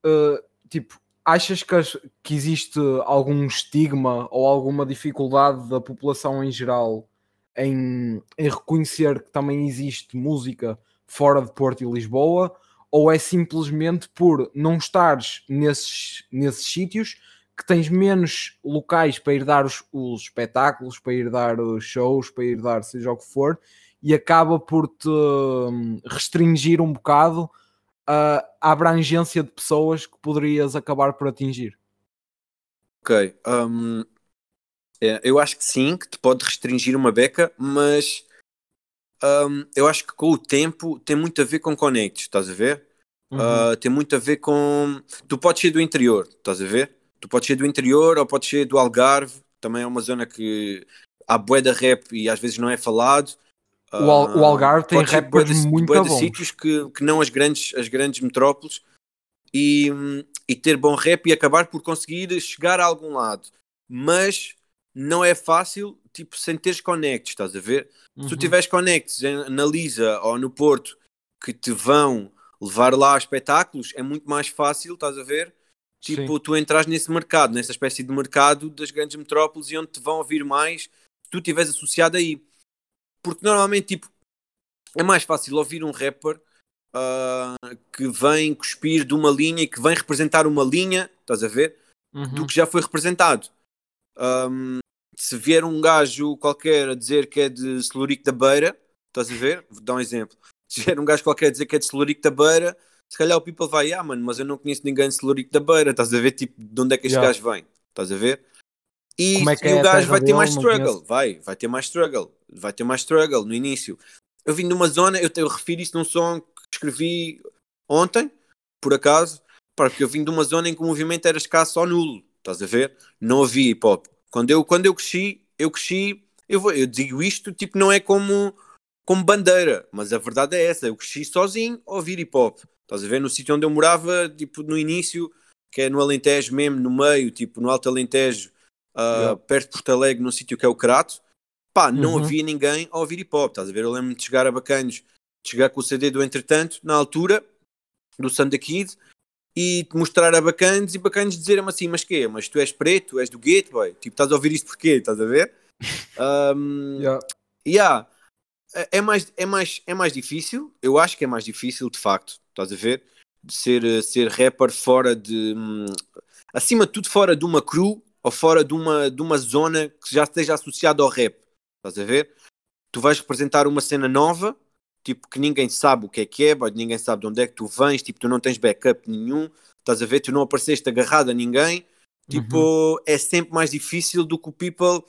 [SPEAKER 1] Uh, tipo, achas que, que existe algum estigma ou alguma dificuldade da população em geral em, em reconhecer que também existe música fora de Porto e Lisboa? Ou é simplesmente por não estares nesses, nesses sítios que tens menos locais para ir dar os, os espetáculos, para ir dar os shows, para ir dar seja o que for, e acaba por te hum, restringir um bocado a, abrangência de pessoas que poderias acabar por atingir.
[SPEAKER 2] Ok. hum, é, eu acho que sim, que te pode restringir uma beca, mas hum, eu acho que com o tempo tem muito a ver com connects, estás a ver?
[SPEAKER 1] Uhum.
[SPEAKER 2] Uh, tem muito a ver com. Tu podes ser do interior, estás a ver? Tu podes ser do interior ou podes ser do Algarve, também é uma zona que há bué da rap e às vezes não é falado.
[SPEAKER 1] O Al- o
[SPEAKER 2] Uh,
[SPEAKER 1] Algarve tem rappers
[SPEAKER 2] de-
[SPEAKER 1] muito
[SPEAKER 2] bué de
[SPEAKER 1] bons.
[SPEAKER 2] sítios que, que não as grandes, as grandes metrópoles e, e ter bom rap e acabar por conseguir chegar a algum lado. Mas não é fácil, tipo, sem teres connects, estás a ver? Se tu
[SPEAKER 1] Uhum.
[SPEAKER 2] tiveres connects em- na Lisa ou no Porto que te vão levar lá a espetáculos, é muito mais fácil, estás a ver? Tipo,
[SPEAKER 1] Sim.
[SPEAKER 2] tu entras nesse mercado, nessa espécie de mercado das grandes metrópoles e onde te vão ouvir mais se tu estiveres associado aí. Porque normalmente, tipo, é mais fácil ouvir um rapper ah, que vem cuspir de uma linha e que vem representar uma linha, estás a ver?
[SPEAKER 1] Uhum.
[SPEAKER 2] do que já foi representado. Um, se vier um gajo qualquer a dizer que é de Celurico da Beira, estás a ver? Vou dar um exemplo. Se vier um gajo qualquer a dizer que é de Celurico da Beira, se calhar o people vai, ah, mano, mas eu não conheço ninguém de Celurico da Beira, estás a ver? Tipo, de onde é que este
[SPEAKER 1] Yeah.
[SPEAKER 2] gajo vem? Estás a ver? E,
[SPEAKER 1] é que
[SPEAKER 2] e
[SPEAKER 1] é
[SPEAKER 2] o gajo vai ter mais struggle, vai, vai ter mais struggle, vai ter mais struggle no início. Eu vim de uma zona, eu, te- eu refiro isso num som que escrevi ontem, por acaso, porque eu vim de uma zona em que o movimento era escasso ou nulo, estás a ver? Não havia hip hop. Quando eu, quando eu cresci, eu cresci, eu, vou, eu digo isto, tipo, não é como, como bandeira, mas a verdade é essa, eu cresci sozinho a ouvir hip hop, estás a ver? No sítio onde eu morava, tipo, no início, que é no Alentejo mesmo, no meio, tipo, no Alto Alentejo, ah,
[SPEAKER 1] Yeah.
[SPEAKER 2] perto de Porto Alegre, num sítio que é o Crato, pá, não
[SPEAKER 1] Uhum.
[SPEAKER 2] havia ninguém a ouvir hip hop, estás a ver? Eu lembro-me de chegar a Bacanos, de chegar com o CD do Entretanto, na altura, do Sanda Kid, e te mostrar a Bacanos e Bacanos dizer-me assim, mas quê? Mas tu és preto, tu és do gueto, boy? Tipo, estás a ouvir isto porquê? Estás a ver? Um,
[SPEAKER 1] Yeah.
[SPEAKER 2] Yeah. É- É mais, é, mais, é mais difícil, eu acho que é mais difícil, de facto, estás a ver? De ser, eh, ser rapper fora de. hum, acima de tudo, fora de uma crew ou fora de uma, de uma zona que já esteja associada ao rap, estás a ver? Tu vais representar uma cena nova, tipo que ninguém sabe o que é que é, boy, ninguém sabe de onde é que tu vens, tipo, tu não tens backup nenhum, estás a ver? Tu não apareceste agarrado a ninguém, tipo, é sempre mais difícil do que o people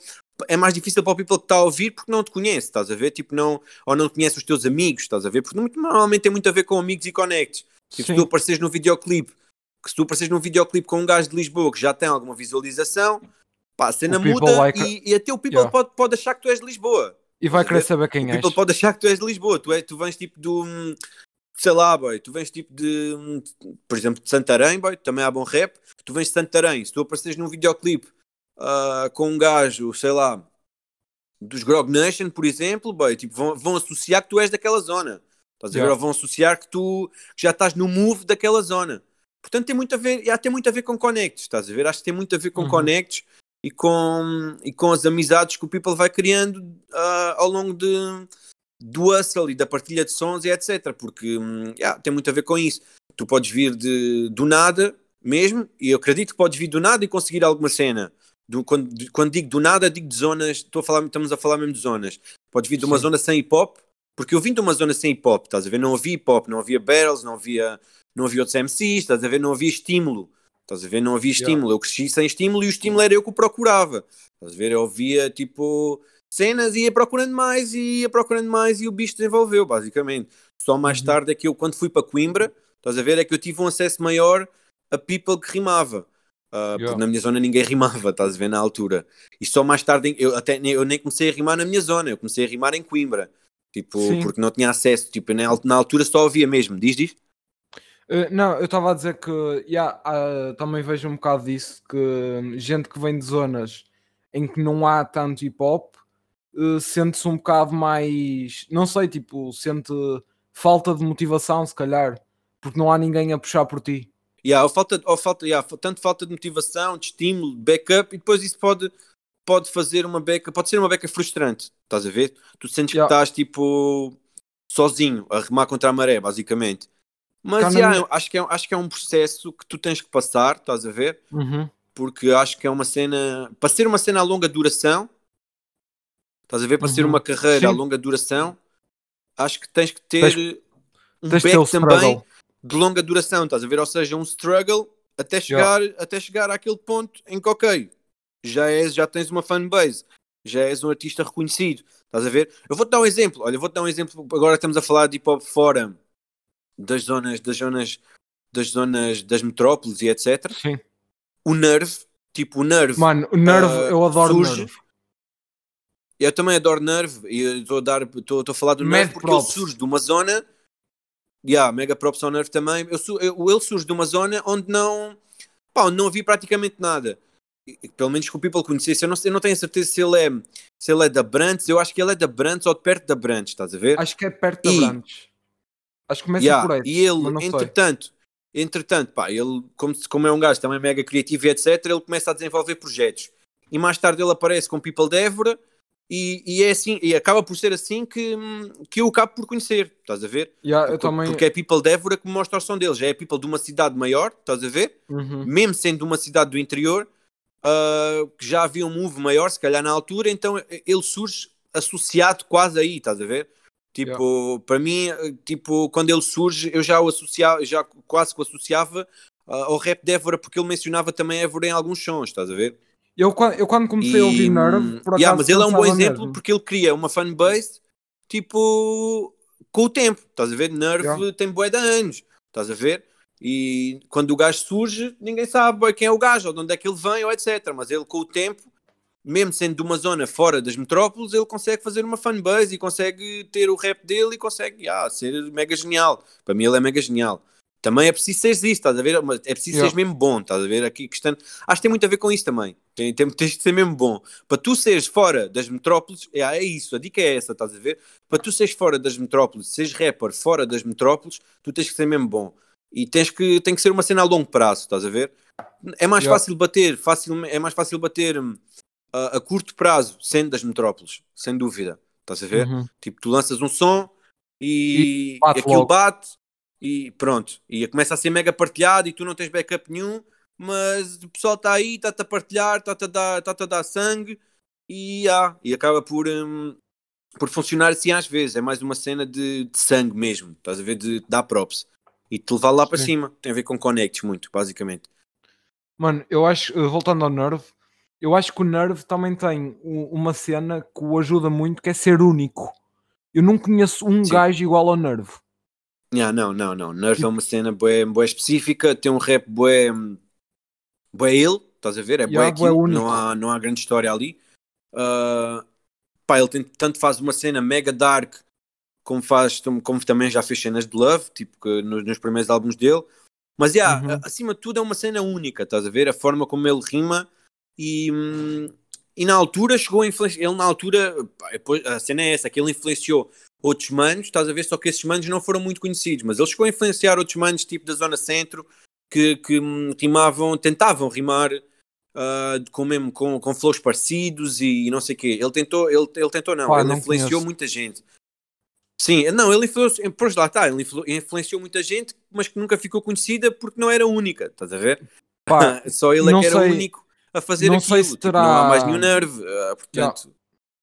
[SPEAKER 2] é mais difícil para o people que está a ouvir porque não te conhece, estás a ver? Tipo, não, ou não conhece os teus amigos, estás a ver? Porque normalmente tem muito a ver com amigos e connects. Tipo, se tu apareces no videoclipe, que se tu apareces num videoclipe com um gajo de Lisboa que já tem alguma visualização, pá, a cena muda
[SPEAKER 1] like-
[SPEAKER 2] e, e até o people
[SPEAKER 1] Yeah.
[SPEAKER 2] pode, pode achar que tu és de Lisboa.
[SPEAKER 1] E vai querer
[SPEAKER 2] ver?
[SPEAKER 1] saber
[SPEAKER 2] O
[SPEAKER 1] quem és.
[SPEAKER 2] people pode achar que tu és de Lisboa, tu, é, tu vens tipo do. Sei lá, boy, tu vens tipo de. Por exemplo, de Santarém, boy, também há bom rap. Tu vens de Santarém, se tu apareces num videoclipe ah, com um gajo, sei lá, dos Grog Nation, por exemplo, boy, tipo, vão, vão associar que tu és daquela zona. Estás?
[SPEAKER 1] Yeah.
[SPEAKER 2] Ou vão associar que tu que já estás no move daquela zona. Portanto, tem muito a ver, e há tem muito a ver com connects, estás a ver? Acho que tem muito a ver com
[SPEAKER 1] Uhum.
[SPEAKER 2] connects e com, e com as amizades que o people vai criando ah, ao longo de, do hustle e da partilha de sons e etc. Porque hum, yeah, tem muito a ver com isso. Tu podes vir de, do nada mesmo, e eu acredito que podes vir do nada e conseguir alguma cena. Do- quando, de- quando digo do nada, digo de zonas, estou a falar, estamos a falar mesmo de zonas. Podes vir de uma
[SPEAKER 1] Sim.
[SPEAKER 2] zona sem hip hop, porque eu vim de uma zona sem hip hop, estás a ver? Não havia hip hop, não havia battles, não havia, não havia outros MCs, estás a ver? Não havia estímulo. Estás a ver? Não havia
[SPEAKER 1] Yeah.
[SPEAKER 2] estímulo. Eu cresci sem estímulo e o estímulo era eu que o procurava. Estás a ver? Eu ouvia tipo cenas e ia procurando mais e ia procurando mais e o bicho desenvolveu, basicamente. Só mais
[SPEAKER 1] Uhum.
[SPEAKER 2] tarde é que eu, quando fui para Coimbra, estás a ver? É que eu tive um acesso maior a people que rimava. Porque
[SPEAKER 1] Yeah.
[SPEAKER 2] na minha zona ninguém rimava, estás a ver, na altura. E só mais tarde, eu, até, nem- eu nem comecei a rimar na minha zona, eu comecei a rimar em Coimbra. Tipo,
[SPEAKER 1] Sim.
[SPEAKER 2] porque não tinha acesso, tipo, na altura só havia mesmo, diz, diz?
[SPEAKER 1] Uh, não, eu estava a dizer que yeah, ah, também vejo um bocado disso, que hum, gente que vem de zonas em que não há tanto hip hop uh, sente-se um bocado mais, não sei, tipo, sente falta de motivação, se calhar, porque não há ninguém a puxar por ti.
[SPEAKER 2] Yeah, ou falta, ou falta, yeah, tanto falta de motivação, de estímulo, de backup, e depois isso pode, pode fazer uma beca, pode ser uma beca frustrante, estás a ver? Tu sentes
[SPEAKER 1] Yeah.
[SPEAKER 2] que estás tipo sozinho a remar contra a maré, basicamente. Mas yeah,
[SPEAKER 1] minha-
[SPEAKER 2] acho, que é, acho que é um processo que tu tens que passar, estás a ver?
[SPEAKER 1] Uhum.
[SPEAKER 2] Porque acho que é uma cena, para ser uma cena a longa duração, estás a ver? Para ser
[SPEAKER 1] Uhum.
[SPEAKER 2] uma carreira a
[SPEAKER 1] Sim.
[SPEAKER 2] longa duração, acho que tens que ter um
[SPEAKER 1] Tens o
[SPEAKER 2] back também
[SPEAKER 1] struggle.
[SPEAKER 2] de longa duração, estás a ver? Ou seja, um struggle até chegar, até chegar àquele ponto em que, ok, já, és, já tens uma fanbase, já és um artista reconhecido, estás a ver? Eu vou-te dar um exemplo, olha, vou-te dar um exemplo, agora estamos a falar de hip hop fora das zonas, das zonas, das zonas das metrópoles e etc.
[SPEAKER 1] Sim.
[SPEAKER 2] O Nerve, tipo o Nerve,
[SPEAKER 1] Mano, o Nerve,
[SPEAKER 2] Ah,
[SPEAKER 1] eu adoro
[SPEAKER 2] surge-
[SPEAKER 1] Nerve.
[SPEAKER 2] eu também adoro Nerve e estou a dar, estou a falar do
[SPEAKER 1] Mad
[SPEAKER 2] Nerve porque
[SPEAKER 1] props.
[SPEAKER 2] ele surge de uma zona, yeah, mega props ao Nerve também. Eu, eu- ele surge de uma zona onde não, pá, onde não havia praticamente nada. Pelo menos que o people conhecesse. Eu não, eu não tenho a certeza se ele é, se ele é da Brantes. Eu acho que ele é da Brantes ou de perto da Brantes, estás a ver?
[SPEAKER 1] Acho que é perto da
[SPEAKER 2] E-
[SPEAKER 1] Branches. Acho que começa
[SPEAKER 2] Yeah,
[SPEAKER 1] por aí.
[SPEAKER 2] E ele,
[SPEAKER 1] sei.
[SPEAKER 2] entretanto, entretanto, pá, ele, como, como é um gajo também mega criativo e etc., ele começa a desenvolver projetos. E mais tarde ele aparece com People de Évora e, e é assim, e acaba por ser assim que, que eu acabo por conhecer, estás a ver?
[SPEAKER 1] Yeah, eu
[SPEAKER 2] Porque,
[SPEAKER 1] também.
[SPEAKER 2] porque é People de Évora que me mostra o som deles, já é People de uma cidade maior, estás a ver?
[SPEAKER 1] Uhum.
[SPEAKER 2] Mesmo sendo uma cidade do interior, ah, que já havia um move maior, se calhar na altura, então ele surge associado quase aí, estás a ver? Tipo, para mim, tipo, quando ele surge, eu já o associava, já quase que o associava ah, ao rap de Évora, porque ele mencionava também Évora em alguns sons, estás a ver?
[SPEAKER 1] Eu, eu quando comecei a ouvir
[SPEAKER 2] hum,
[SPEAKER 1] Nerve, por
[SPEAKER 2] yeah, mas ele é um bom exemplo
[SPEAKER 1] mesmo.
[SPEAKER 2] porque ele cria uma fanbase tipo com o tempo, estás a ver? Nerve
[SPEAKER 1] Yeah.
[SPEAKER 2] tem bué de anos, estás a ver? E quando o gajo surge, ninguém sabe quem é o gajo, ou de onde é que ele vem, ou etc. Mas ele com o tempo, mesmo sendo de uma zona fora das metrópoles, ele consegue fazer uma fanbase e consegue ter o rap dele e consegue yeah, ser mega genial. Para mim ele é mega genial. Também é preciso seres isso, estás a ver? É preciso
[SPEAKER 1] Yeah.
[SPEAKER 2] seres mesmo bom, estás a ver? Aqui questão... Acho que tem muito a ver com isso também. Tem, tem, tens de ser mesmo bom. Para tu seres fora das metrópoles, é, é isso, a dica é essa, estás a ver? Para tu seres fora das metrópoles, seres rapper fora das metrópoles, tu tens que ser mesmo bom. E tens que, tem que ser uma cena a longo prazo, estás a ver? É mais
[SPEAKER 1] Yeah.
[SPEAKER 2] fácil bater, facil, é mais fácil bater hum, a, a curto prazo, sendo das metrópoles, sem dúvida. Estás a ver?
[SPEAKER 1] Uhum.
[SPEAKER 2] Tipo, tu lanças um som e,
[SPEAKER 1] E bate
[SPEAKER 2] aquilo
[SPEAKER 1] logo.
[SPEAKER 2] bate e pronto. E começa a ser mega partilhado e tu não tens backup nenhum, mas o pessoal está aí, está-te a partilhar, está-te a, dar- está-te a dar sangue e, ah, e acaba por, hum, por funcionar assim às vezes. É mais uma cena de, de sangue mesmo, estás a ver? De, dar props e te levar lá para
[SPEAKER 1] Sim.
[SPEAKER 2] cima. Tem a ver com connects muito, basicamente.
[SPEAKER 1] Mano, eu acho, voltando ao Nerve, eu acho que o Nerve também tem uma cena que o ajuda muito, que é ser único. Eu não conheço um
[SPEAKER 2] Sim.
[SPEAKER 1] gajo igual ao Nerve.
[SPEAKER 2] Yeah, não, não, não. Nerve é uma cena bué, bué específica, tem um rap bué, bué ele, estás a ver? É
[SPEAKER 1] Yeah, bué
[SPEAKER 2] não há, não há grande história ali. Ah, pá, ele tem, tanto faz uma cena mega dark, como, faz, como também já fez cenas de love, tipo que nos, nos primeiros álbuns dele. Mas, yeah,
[SPEAKER 1] Uhum.
[SPEAKER 2] acima de tudo, é uma cena única, estás a ver? A forma como ele rima e, e na altura chegou a influenciar. Ele, na altura, a cena é essa, que ele influenciou outros manos, estás a ver? Só que esses manos não foram muito conhecidos, mas ele chegou a influenciar outros manos, tipo da Zona Centro, que, que rimavam, tentavam rimar ah, com, mesmo, com, com flows parecidos e não sei o quê. Ele tentou, ele, ele tentou não,
[SPEAKER 1] Pá,
[SPEAKER 2] ele
[SPEAKER 1] não
[SPEAKER 2] influenciou
[SPEAKER 1] conheço.
[SPEAKER 2] muita gente. Sim, não, ele influenciou, pois lá está, ele influ- influenciou muita gente, mas que nunca ficou conhecida porque não era única, estás a ver?
[SPEAKER 1] Pá,
[SPEAKER 2] Só ele é que era
[SPEAKER 1] sei-
[SPEAKER 2] o único a fazer
[SPEAKER 1] não
[SPEAKER 2] aquilo.
[SPEAKER 1] sei se
[SPEAKER 2] tipo,
[SPEAKER 1] terá-
[SPEAKER 2] Não há mais nenhum nerve, ah, portanto,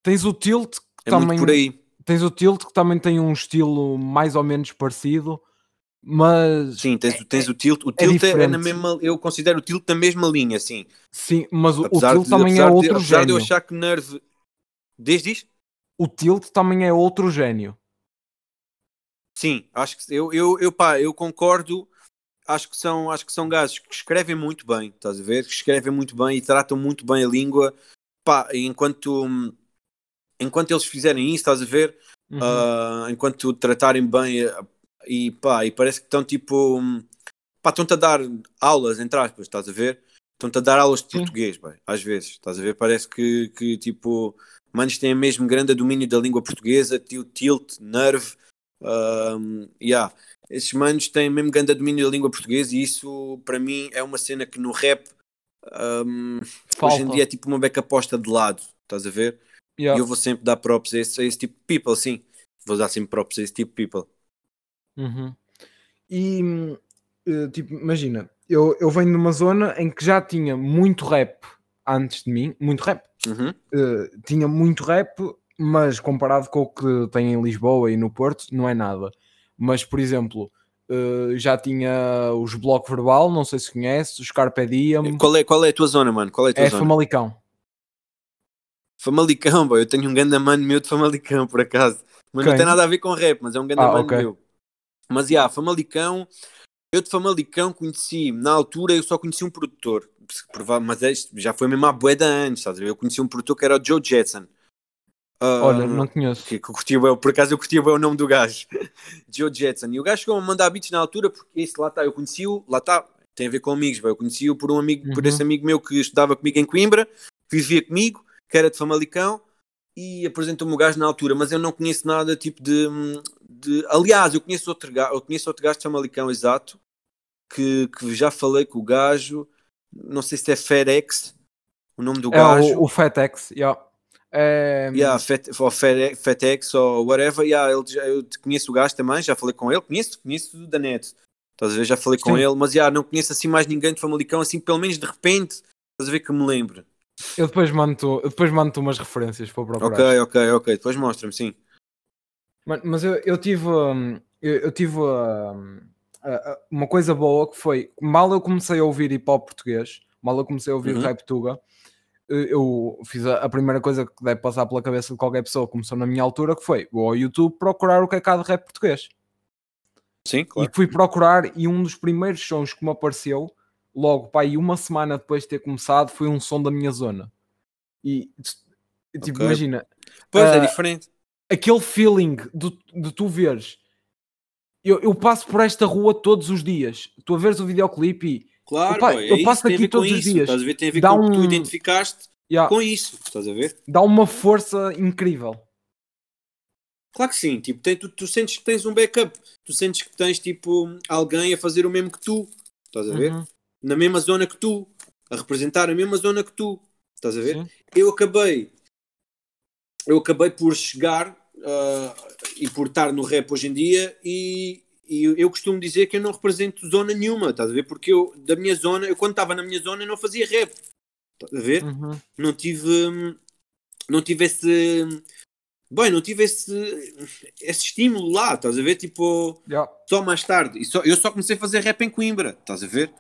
[SPEAKER 1] tens o Tilt, que
[SPEAKER 2] é
[SPEAKER 1] também
[SPEAKER 2] por aí.
[SPEAKER 1] tens o Tilt que também tem um estilo mais ou menos parecido, mas
[SPEAKER 2] Sim, tens,
[SPEAKER 1] é-
[SPEAKER 2] tens o tilt. O
[SPEAKER 1] é
[SPEAKER 2] tilt é, na
[SPEAKER 1] diferente.
[SPEAKER 2] mesma. Eu considero o tilt na mesma linha, sim.
[SPEAKER 1] sim, mas o, o
[SPEAKER 2] Apesar,
[SPEAKER 1] Tilt
[SPEAKER 2] de,
[SPEAKER 1] também é
[SPEAKER 2] apesar, de,
[SPEAKER 1] outro
[SPEAKER 2] apesar de eu
[SPEAKER 1] gênio.
[SPEAKER 2] achar que Nerve. Desde isto?
[SPEAKER 1] O Tilt também é outro gênio.
[SPEAKER 2] Sim, acho que eu, eu, eu, pá, eu concordo. Acho que, são, acho que são gajos que escrevem muito bem, estás a ver? Que escrevem muito bem e tratam muito bem a língua. Pá, enquanto, enquanto eles fizerem isso, estás a ver?
[SPEAKER 1] Uhum.
[SPEAKER 2] Ah, enquanto tratarem bem e pá, e parece que estão tipo pá, estão-te a dar aulas, entre aspas, estás a ver? Estão-te a dar aulas de
[SPEAKER 1] Sim.
[SPEAKER 2] português, bem, às vezes, estás a ver? Parece que, que tipo, manos têm mesmo grande domínio da língua portuguesa, tio tilt, nerve, um, yeah. Esses manos têm mesmo grande domínio da língua portuguesa e isso para mim é uma cena que no rap um, hoje em dia é tipo uma beca posta de lado, estás a ver?
[SPEAKER 1] Yeah.
[SPEAKER 2] E eu vou sempre dar props a esse, a esse tipo de people, sim. Vou dar sempre props a esse tipo de people.
[SPEAKER 1] Uhum. E eh, tipo, imagina, eu, eu venho de uma zona em que já tinha muito rap antes de mim, muito rap,
[SPEAKER 2] Uhum.
[SPEAKER 1] eh, tinha muito rap, mas comparado com o que tem em Lisboa e no Porto, não é nada. Mas, por exemplo, eh, já tinha os Bloco Verbal, não sei se conheces, os Carpe Diem,
[SPEAKER 2] Qual, é, qual é a tua zona, mano? Qual é a tua
[SPEAKER 1] é
[SPEAKER 2] zona?
[SPEAKER 1] Famalicão.
[SPEAKER 2] Famalicão, boy. eu tenho um ganda mano meu de Famalicão, por acaso. Mas não
[SPEAKER 1] Quem?
[SPEAKER 2] tem nada a ver com rap, mas é um ganda
[SPEAKER 1] Ah,
[SPEAKER 2] mano
[SPEAKER 1] ok.
[SPEAKER 2] meu. Mas, já, Famalicão, eu de Famalicão conheci, na altura eu só conheci um produtor, mas este já foi mesmo há bué de anos, estás a ver? Eu conheci um produtor que era o Joe Jetson. Ah,
[SPEAKER 1] Olha, não conheço.
[SPEAKER 2] que, que curtia bem, por acaso eu curtia bem o nome do gajo, Joe Jetson. E o gajo chegou a mandar beats na altura, porque esse lá está, eu conheci-o, lá está, tem a ver com amigos, bem, eu conheci-o por um amigo, por
[SPEAKER 1] Uhum.
[SPEAKER 2] esse amigo meu que estudava comigo em Coimbra, que vivia comigo, que era de Famalicão, e apresentou-me o gajo na altura, mas eu não conheço nada tipo de. de... Aliás, eu conheço outro gajo, eu conheço outro gajo de Famalicão, exato, que, que já falei com o gajo, não sei se é FedEx, o nome do
[SPEAKER 1] É
[SPEAKER 2] gajo.
[SPEAKER 1] o, o FatX, yeah. É,
[SPEAKER 2] Yeah, Fet, ou Fede- FedEx ou whatever, yeah, ele eu conheço o gajo também, já falei com ele, conheço, conheço da net, estás a ver, já falei com
[SPEAKER 1] Sim.
[SPEAKER 2] ele, mas yeah, não conheço assim mais ninguém de Famalicão, assim, pelo menos de repente, estás a ver que me lembro.
[SPEAKER 1] Eu depois mando, eu depois mando umas referências para procurar.
[SPEAKER 2] Ok, ok, ok, depois mostra-me, sim.
[SPEAKER 1] Mas, mas eu, eu tive, hum, eu, eu tive a- a- uma coisa boa que foi mal eu comecei a ouvir hip hop português, mal eu comecei a ouvir
[SPEAKER 2] Uhum.
[SPEAKER 1] rap tuga, eu fiz a, a primeira coisa que deve passar pela cabeça de qualquer pessoa que começou na minha altura, que foi vou ao YouTube procurar o que é que há de rap português.
[SPEAKER 2] Sim, claro.
[SPEAKER 1] E fui procurar e um dos primeiros sons que me apareceu, logo pá, uma semana depois de ter começado, foi um som da minha zona. E tipo,
[SPEAKER 2] Ok.
[SPEAKER 1] imagina,
[SPEAKER 2] Pois, é
[SPEAKER 1] ah,
[SPEAKER 2] diferente.
[SPEAKER 1] aquele feeling de, de tu veres. Eu, eu passo por esta rua todos os dias. Tu a veres o videoclipe e
[SPEAKER 2] Claro,
[SPEAKER 1] Opa,
[SPEAKER 2] boy,
[SPEAKER 1] eu
[SPEAKER 2] é
[SPEAKER 1] passo
[SPEAKER 2] isso, tem a
[SPEAKER 1] aqui todos os
[SPEAKER 2] isso,
[SPEAKER 1] dias.
[SPEAKER 2] estás a ver, tem a ver
[SPEAKER 1] Dá
[SPEAKER 2] com o que tu
[SPEAKER 1] um-
[SPEAKER 2] identificaste
[SPEAKER 1] yeah,
[SPEAKER 2] com isso, estás a ver?
[SPEAKER 1] dá uma força incrível.
[SPEAKER 2] Claro que sim, tipo, tem- tu, tu sentes que tens um backup, tu sentes que tens tipo alguém a fazer o mesmo que tu, estás a ver?
[SPEAKER 1] Uhum,
[SPEAKER 2] Na mesma zona que tu, a representar a mesma zona que tu, estás a ver?
[SPEAKER 1] sim.
[SPEAKER 2] Eu acabei, eu acabei por chegar ah, e por estar no rap hoje em dia e, e eu costumo dizer que eu não represento zona nenhuma, estás a ver? Porque eu, da minha zona, eu quando estava na minha zona eu não fazia rap, estás a ver?
[SPEAKER 1] Uhum.
[SPEAKER 2] não tive hum, não tive esse bem, não tive esse esse estímulo lá, estás a ver? Tipo,
[SPEAKER 1] Yeah.
[SPEAKER 2] só mais tarde. E só, eu só comecei a fazer rap em Coimbra, estás a ver?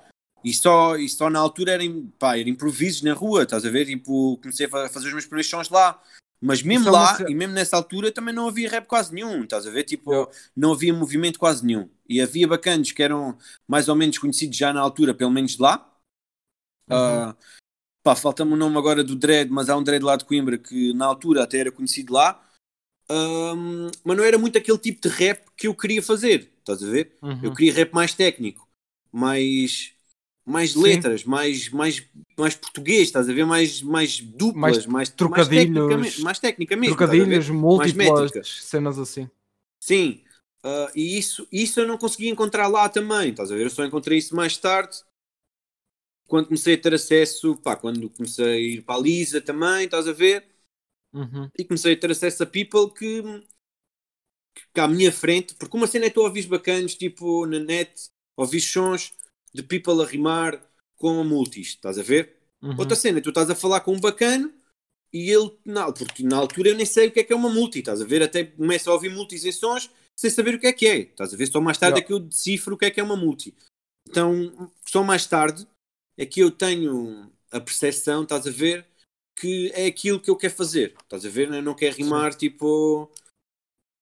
[SPEAKER 2] E só, e só na altura era, pá, era improvisos na rua, estás a ver? Tipo, comecei a fa- fazer os meus primeiros sons lá. Mas mesmo
[SPEAKER 1] é
[SPEAKER 2] lá, e mesmo nessa altura, também não havia rap quase nenhum, estás a ver? Tipo,
[SPEAKER 1] Yeah.
[SPEAKER 2] não havia movimento quase nenhum. E havia bacanos que eram mais ou menos conhecidos já na altura, pelo menos de lá.
[SPEAKER 1] Uhum.
[SPEAKER 2] Ah, pá, falta-me o nome agora do Dread, mas há um Dread lá de Coimbra que na altura até era conhecido lá. Mas não era muito aquele tipo de rap que eu queria fazer, estás a ver?
[SPEAKER 1] Uhum.
[SPEAKER 2] Eu queria rap mais técnico, mais, mais
[SPEAKER 1] Sim.
[SPEAKER 2] letras, mais, mais, mais português, estás a ver? Mais, mais duplas,
[SPEAKER 1] Mais
[SPEAKER 2] mais,
[SPEAKER 1] trocadilhos,
[SPEAKER 2] mais tecnicamente?
[SPEAKER 1] Trocadilhos, múltiplas cenas assim.
[SPEAKER 2] Sim, ah, e isso, isso eu não consegui encontrar lá também, estás a ver? Eu só encontrei isso mais tarde, quando comecei a ter acesso, pá, quando comecei a ir para a Lisa também, estás a ver?
[SPEAKER 1] Uhum.
[SPEAKER 2] E comecei a ter acesso a people que, que à minha frente, porque uma cena é tu ouvires bacanos, tipo na net, ouvires sons de people a rimar com multis, estás a ver?
[SPEAKER 1] Uhum.
[SPEAKER 2] Outra cena, tu estás a falar com um bacano e ele, não, porque na altura eu nem sei o que é que é uma multi, estás a ver? Até começo a ouvir multis em sons sem saber o que é que é, estás a ver? Só mais tarde
[SPEAKER 1] Yeah.
[SPEAKER 2] é que eu decifro o que é que é uma multi. Então, só mais tarde é que eu tenho a percepção, estás a ver? Que é aquilo que eu quero fazer, estás a ver? Eu não quero rimar tipo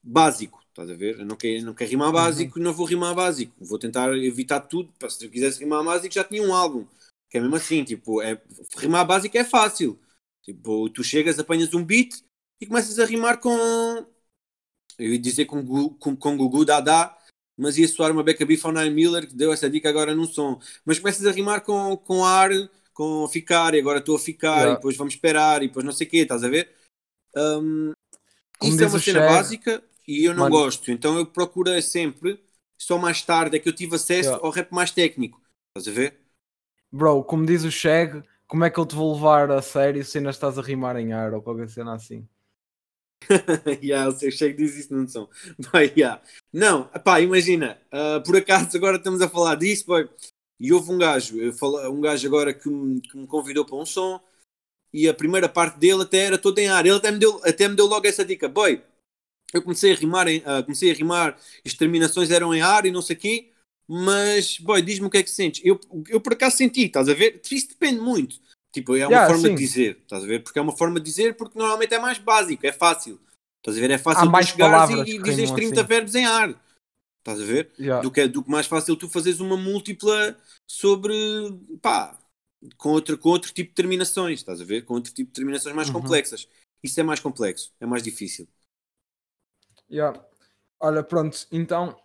[SPEAKER 2] básico, estás a ver? Eu não quero, não quero rimar básico, não vou rimar básico, vou tentar evitar tudo. Pá, Se eu quisesse rimar básico, já tinha um álbum. Que é mesmo assim, tipo, é, rimar básico é fácil. Tipo, tu chegas, apanhas um beat e começas a rimar com. Eu ia dizer com, com, com Gugu Dada, mas ia soar uma Becca Beef ao Nine Miller, que deu essa dica agora num som. Mas começas a rimar com, com ar, com ficar, e agora estou a ficar,
[SPEAKER 1] Yeah.
[SPEAKER 2] e depois vamos esperar, e depois não sei o quê, estás a ver? Um, isso é uma cena
[SPEAKER 1] Cher,
[SPEAKER 2] básica e eu não
[SPEAKER 1] Mano.
[SPEAKER 2] gosto. Então eu procurei sempre, só mais tarde é que eu tive acesso
[SPEAKER 1] Yeah.
[SPEAKER 2] ao rap mais técnico. Estás a ver?
[SPEAKER 1] Bro, como diz o Shag, como é que eu te vou levar a sério se ainda estás a rimar em ar ou qualquer cena assim?
[SPEAKER 2] yeah, eu chego diz isso não são. Yeah. Não, pá, imagina, ah, por acaso agora estamos a falar disso, boy, e houve um gajo, falo- um gajo agora que me, que me convidou para um som e a primeira parte dele até era toda em ar. Ele até me deu, até me deu logo essa dica, boy. Eu comecei a rimar, em, ah, comecei a rimar, as terminações eram em ar e não sei o quê, mas, boy, diz-me o que é que sentes. Eu, eu por acaso senti, estás a ver? Isso depende muito. Tipo, é uma
[SPEAKER 1] Yeah,
[SPEAKER 2] forma
[SPEAKER 1] sim.
[SPEAKER 2] de dizer, estás a ver? Porque é uma forma de dizer porque normalmente é mais básico, é fácil. Estás a ver? É fácil
[SPEAKER 1] Há
[SPEAKER 2] tu
[SPEAKER 1] mais
[SPEAKER 2] chegares
[SPEAKER 1] palavras
[SPEAKER 2] e, e dizes
[SPEAKER 1] rimam
[SPEAKER 2] 30
[SPEAKER 1] assim.
[SPEAKER 2] verbos em ar. Estás a ver?
[SPEAKER 1] Yeah.
[SPEAKER 2] Do, que, do que mais fácil tu fazeres uma múltipla sobre, pá, com outro, com outro tipo de terminações, estás a ver? Com outro tipo de terminações mais
[SPEAKER 1] Uhum.
[SPEAKER 2] complexas. Isso é mais complexo, é mais difícil.
[SPEAKER 1] Yeah. Olha, pronto, então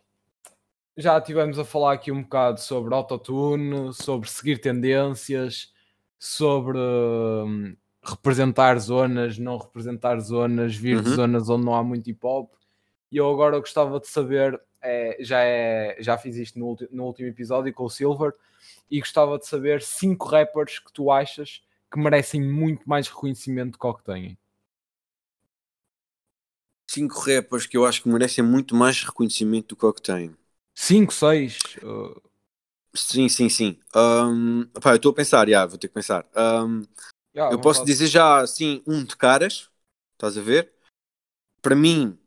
[SPEAKER 1] já tivemos a falar aqui um bocado sobre autotune, sobre seguir tendências, sobre hum, representar zonas, não representar zonas, vir de
[SPEAKER 2] Uhum.
[SPEAKER 1] zonas onde não há muito hip hop. E eu agora gostava de saber, é, já, é, já fiz isto no, no último episódio com o Silver, e gostava de saber cinco rappers que tu achas que merecem muito mais reconhecimento do que o que têm.
[SPEAKER 2] Cinco rappers que eu acho que merecem muito mais reconhecimento do que o que têm.
[SPEAKER 1] Cinco, seis? uh,
[SPEAKER 2] Sim, sim, sim. Ahm, pá, eu estou a pensar, já, vou ter que pensar. Ahm,
[SPEAKER 1] yeah,
[SPEAKER 2] eu posso dizer já assim um de caras, estás a ver? Para mim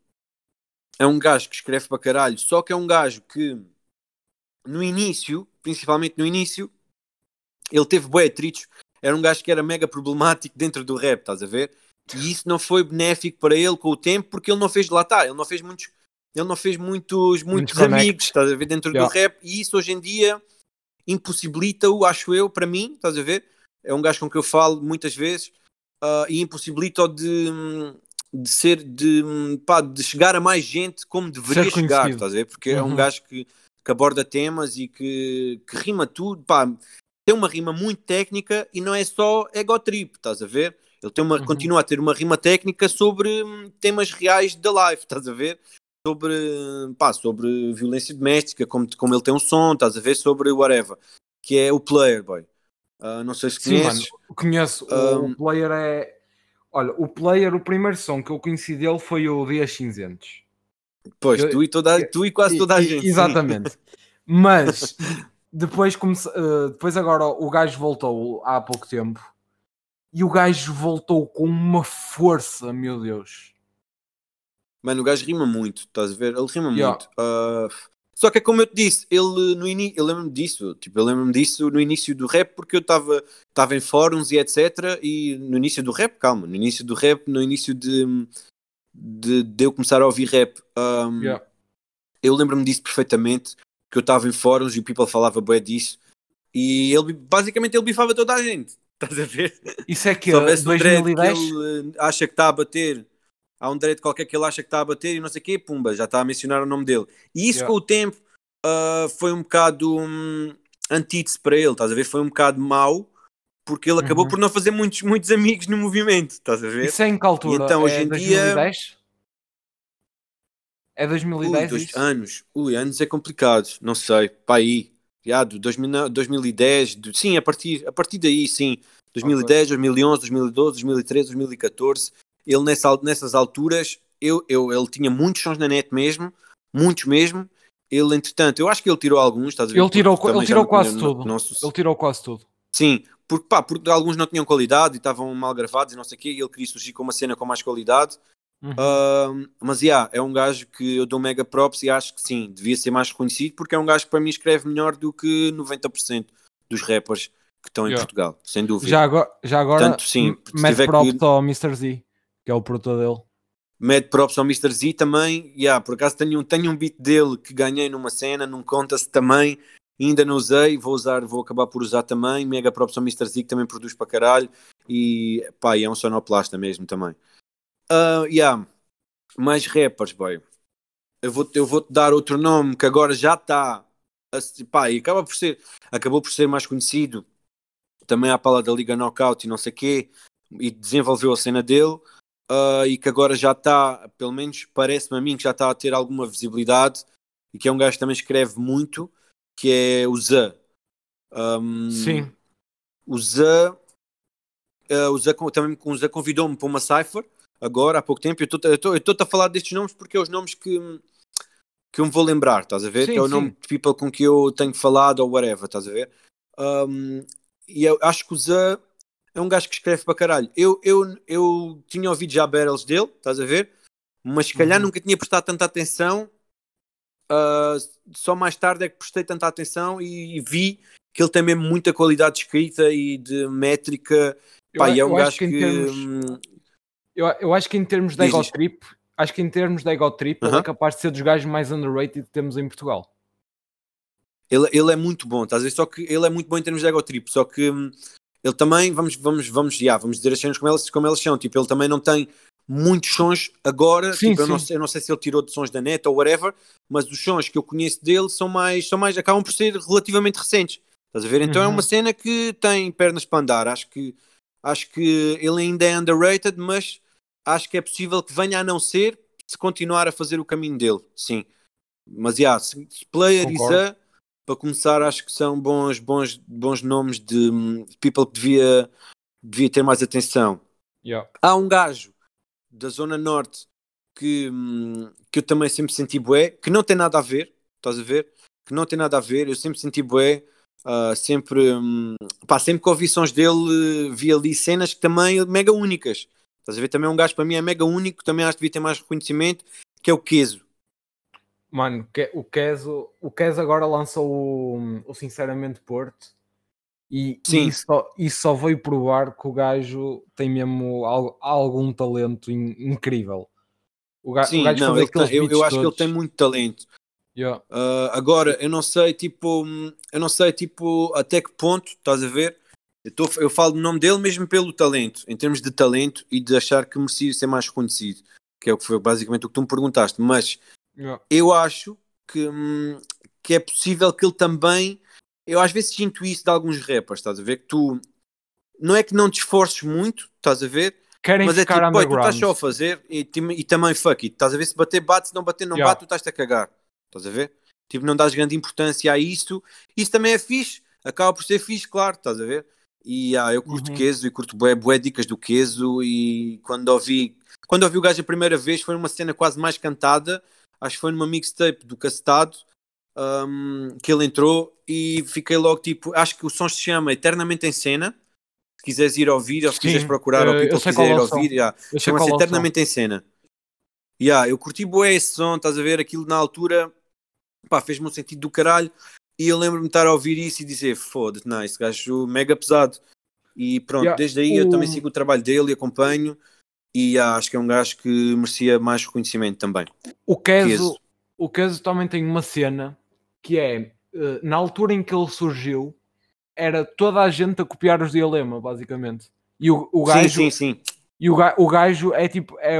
[SPEAKER 2] é um gajo que escreve para caralho, só que é um gajo que no início, principalmente no início, ele teve bué atritos, era um gajo que era mega problemático dentro do rap, estás a ver? E isso não foi benéfico para ele com o tempo, porque ele não fez lá está, ele não fez muitos, ele não fez muitos, muitos
[SPEAKER 1] connects.
[SPEAKER 2] amigos, estás a ver, dentro
[SPEAKER 1] Yeah.
[SPEAKER 2] do rap, e isso hoje em dia impossibilita-o, acho eu, para mim, estás a ver? É um gajo com que eu falo muitas vezes ah, e impossibilita-o de, de ser, de, pá, de chegar a mais gente como deveria chegar, estás a ver? Porque é um
[SPEAKER 1] Uhum.
[SPEAKER 2] gajo que, que aborda temas e que, que rima tudo, pá, tem uma rima muito técnica e não é só ego trip, estás a ver? Ele tem uma,
[SPEAKER 1] Uhum.
[SPEAKER 2] continua a ter uma rima técnica sobre hum, temas reais da life, estás a ver? Sobre, pá, sobre violência doméstica, como, como ele tem um som, estás a ver? Sobre whatever, que é o player, boy. Ah, não sei se
[SPEAKER 1] Sim,
[SPEAKER 2] conheces.
[SPEAKER 1] mano, conheço.
[SPEAKER 2] Um,
[SPEAKER 1] O player é. Olha, o player, o primeiro som que eu conheci dele foi o Dias Cinzentos.
[SPEAKER 2] Pois,
[SPEAKER 1] eu-
[SPEAKER 2] tu e, toda, tu e quase toda a gente.
[SPEAKER 1] Exatamente. Mas depois, comece... eh, depois agora o gajo voltou há pouco tempo e o gajo voltou com uma força, meu Deus.
[SPEAKER 2] Mano, o gajo rima muito, estás a ver? Ele rima
[SPEAKER 1] Yeah.
[SPEAKER 2] muito. Ah, Só que é como eu te disse, ele no início, eu lembro-me disso, tipo, eu lembro-me disso no início do rap, porque eu estava estava em fóruns e etc. E no início do rap, calma, no início do rap, no início de, de, de eu começar a ouvir rap, um,
[SPEAKER 1] Yeah.
[SPEAKER 2] eu lembro-me disso perfeitamente, que eu estava em fóruns e o people falava bué disso, e ele basicamente ele bifava toda a gente, estás a ver?
[SPEAKER 1] Isso é que
[SPEAKER 2] Se houvesse um dread que
[SPEAKER 1] 2010?
[SPEAKER 2] ele eh, acha que está a bater, há um dread qualquer que ele acha que está a bater e não sei o quê, pumba, já está a mencionar o nome dele. E isso
[SPEAKER 1] Yeah.
[SPEAKER 2] com o tempo ah, foi um bocado um, antítese para ele, estás a ver? Foi um bocado mau, porque ele acabou
[SPEAKER 1] Uhum.
[SPEAKER 2] por não fazer muitos, muitos amigos no movimento, estás a ver?
[SPEAKER 1] Isso é em que altura?
[SPEAKER 2] Então, hoje
[SPEAKER 1] é
[SPEAKER 2] em dia-
[SPEAKER 1] 2010? É
[SPEAKER 2] Ui,
[SPEAKER 1] 2010
[SPEAKER 2] dois
[SPEAKER 1] isso?
[SPEAKER 2] anos, ui, anos é complicado, não sei, para aí, já, do 2000, não, 2010, do- sim, a partir, a partir daí, sim, 2010, 2011, 2012, 2013, 2014, ele nessa, nessas alturas, eu, eu, ele tinha muitos sons na net mesmo, muitos mesmo, ele entretanto, eu acho que ele tirou alguns, estás a ver?
[SPEAKER 1] Ele tirou, ele tirou quase tudo.
[SPEAKER 2] não- não suce-
[SPEAKER 1] Ele tirou quase tudo.
[SPEAKER 2] Sim, porque, pá, porque alguns não tinham qualidade e estavam mal gravados e não sei o quê, e ele queria surgir com uma cena com mais qualidade,
[SPEAKER 1] Uhum.
[SPEAKER 2] Ahm, mas yeah, é um gajo que eu dou mega props e acho que sim, devia ser mais reconhecido porque é um gajo que para mim escreve melhor do que 90% dos rappers que estão em
[SPEAKER 1] Yeah.
[SPEAKER 2] Portugal, sem dúvida.
[SPEAKER 1] Já agora, já agora
[SPEAKER 2] Tanto, sim,
[SPEAKER 1] m-
[SPEAKER 2] se
[SPEAKER 1] mete
[SPEAKER 2] tiver
[SPEAKER 1] props
[SPEAKER 2] que-
[SPEAKER 1] ao Mr. Z, que é o produtor dele.
[SPEAKER 2] Mad props ao Mr. Z também. Yeah, por acaso tenho, um- tenho um beat dele que ganhei numa cena, num contest também. Ainda não usei, vou usar, vou acabar por usar também. Mega props ao Mr. Z que também produz para caralho. E pá, é um sonoplasta mesmo também. Ah, yeah. Mais rappers, boy. Eu vou-te eu vou dar outro nome que agora já está. Pá, e acaba por ser, acabou por ser mais conhecido também à pala da Liga Knockout e não sei quê, e desenvolveu a cena dele. Uh, e que agora já está, pelo menos parece-me a mim que já está a ter alguma visibilidade e que é um gajo que também escreve muito, que é o Zé. Um,
[SPEAKER 1] Sim.
[SPEAKER 2] O Zé, uh, o Zé con- também o Zé convidou-me para uma cipher agora há pouco tempo. Eu estou- Eu estou-te a falar destes nomes porque é os nomes que, que eu me vou lembrar, estás a ver?
[SPEAKER 1] Sim,
[SPEAKER 2] que é o
[SPEAKER 1] sim.
[SPEAKER 2] nome de people com que eu tenho falado ou whatever, estás a ver? Um, e eu acho que o Zé é um gajo que escreve para caralho. Eu, eu, eu tinha ouvido já battles dele, estás a ver? Mas se calhar
[SPEAKER 1] Uhum.
[SPEAKER 2] nunca tinha prestado tanta atenção. Ah, só mais tarde é que prestei tanta atenção e, vi que ele tem mesmo muita qualidade de escrita e de métrica.
[SPEAKER 1] Eu,
[SPEAKER 2] Pá, e é
[SPEAKER 1] eu
[SPEAKER 2] um gajo
[SPEAKER 1] que
[SPEAKER 2] que.
[SPEAKER 1] termos,
[SPEAKER 2] hum,
[SPEAKER 1] eu, eu acho que em termos de ego trip, acho que em termos de ego trip, ele é capaz de ser dos gajos mais underrated que temos em Portugal.
[SPEAKER 2] ele, ele é muito bom, estás a ver? Só que ele é muito bom em termos de ego trip, só que hum, ele também, vamos, vamos, vamos, já, vamos dizer as cenas como elas, como elas são, tipo, ele também não tem muitos sons agora,
[SPEAKER 1] Sim,
[SPEAKER 2] tipo, eu, não
[SPEAKER 1] sim.
[SPEAKER 2] sei, eu não sei se ele tirou de sons da net ou whatever, mas os sons que eu conheço dele são mais, são mais, acabam por ser relativamente recentes, estás a ver? Então é
[SPEAKER 1] Uhum.
[SPEAKER 2] uma cena que tem pernas para andar, acho que, acho que ele ainda é underrated, mas acho que é possível que venha a não ser se continuar a fazer o caminho dele, sim. Mas, já, se- se Player
[SPEAKER 1] Concordo.
[SPEAKER 2] Zé, para começar, acho que são bons, bons, bons nomes de hum, people que devia, devia ter mais atenção.
[SPEAKER 1] Yeah.
[SPEAKER 2] Há um gajo da Zona Norte que, hum, que eu também sempre senti bué, que não tem nada a ver, estás a ver? Que não tem nada a ver, eu sempre senti bué, ah, sempre, hum, pá, sempre que ouvi sons dele, vi ali cenas que também mega únicas. Estás a ver? Também é um gajo para mim é mega único, também acho que devia ter mais reconhecimento, que é o Queso.
[SPEAKER 1] Mano, o Keso, o Keso agora lançou o, o Sinceramente Porto e, e
[SPEAKER 2] Sim.
[SPEAKER 1] isso, só, isso só veio provar que o gajo tem mesmo al- algum talento in- incrível. O, ga,
[SPEAKER 2] Sim,
[SPEAKER 1] o gajo
[SPEAKER 2] não, tem- eu, eu acho que ele tem muito talento.
[SPEAKER 1] Yeah.
[SPEAKER 2] Uh, agora, eu não sei, tipo, eu não sei, tipo, até que ponto, estás a ver? Eu, tô, eu falo do nome dele mesmo pelo talento, em termos de talento e de achar que merecia ser mais reconhecido, que é o que foi basicamente o que tu me perguntaste. Mas
[SPEAKER 1] Yeah.
[SPEAKER 2] eu acho que, hum, que é possível que ele também. Eu às vezes sinto isso de alguns rappers, estás a ver? Que tu não é que não te esforces muito, estás a ver?
[SPEAKER 1] Querem
[SPEAKER 2] Mas é tipo, tu estás só a fazer e, e também fuck it. Estás a ver se bater, bate, se não bater, não
[SPEAKER 1] Yeah.
[SPEAKER 2] bate, tu estás-te a cagar. Estás a ver? Tipo, não dás grande importância a isso. Isso também é fixe. Acaba por ser fixe, claro, estás a ver? E ah, eu curto
[SPEAKER 1] Uhum.
[SPEAKER 2] queso e curto bué, bué dicas do queso. E quando ouvi, quando ouvi o gajo a primeira vez, foi uma cena quase mais cantada. Acho que foi numa mixtape do Castado um, que ele entrou e fiquei logo tipo. Acho que o som se chama Eternamente em Cena. Se quiseres ir ouvir ou se
[SPEAKER 1] Sim,
[SPEAKER 2] quiseres procurar ou people
[SPEAKER 1] sei
[SPEAKER 2] quiser ir
[SPEAKER 1] é
[SPEAKER 2] ouvir, yeah. Chama-se
[SPEAKER 1] é.
[SPEAKER 2] Eternamente em Cena. Yeah, eu curti bué esse som, estás a ver? Aquilo na altura pá, fez-me um sentido do caralho. E eu lembro-me de estar a ouvir isso e dizer: foda-te, não, esse gajo mega pesado. E pronto,
[SPEAKER 1] Yeah,
[SPEAKER 2] desde aí eu
[SPEAKER 1] o-
[SPEAKER 2] também sigo o trabalho dele e acompanho. E ah, acho que é um gajo que merecia mais reconhecimento também.
[SPEAKER 1] O Keso,
[SPEAKER 2] Keso.
[SPEAKER 1] o Keso também tem uma cena que é eh, na altura em que ele surgiu, era toda a gente a copiar os Dialema, basicamente. E o, o gajo,
[SPEAKER 2] Sim, sim, sim.
[SPEAKER 1] E o, ga- o gajo é tipo, é,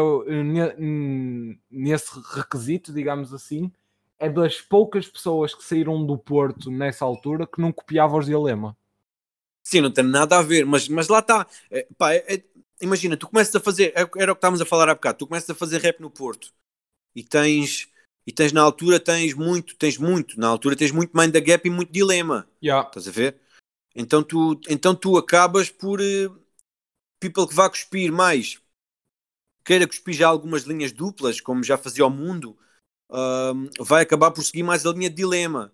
[SPEAKER 1] nesse requisito, digamos assim, é das poucas pessoas que saíram do Porto nessa altura que não copiavam os Dialema.
[SPEAKER 2] Sim, não tem nada a ver, mas, mas lá está. É, é- é- imagina, tu começas a fazer, é- era o que estávamos a falar há bocado, tu começas a fazer rap no Porto e tens, e tens na altura, tens muito, tens muito, na altura tens muito Mind the Gap e muito dilema,
[SPEAKER 1] Yeah.
[SPEAKER 2] estás a ver? Então tu, então tu acabas por eh, people que vá cuspir mais, queira cuspir já algumas linhas duplas, como já fazia o mundo, vai acabar por seguir mais a linha de dilema.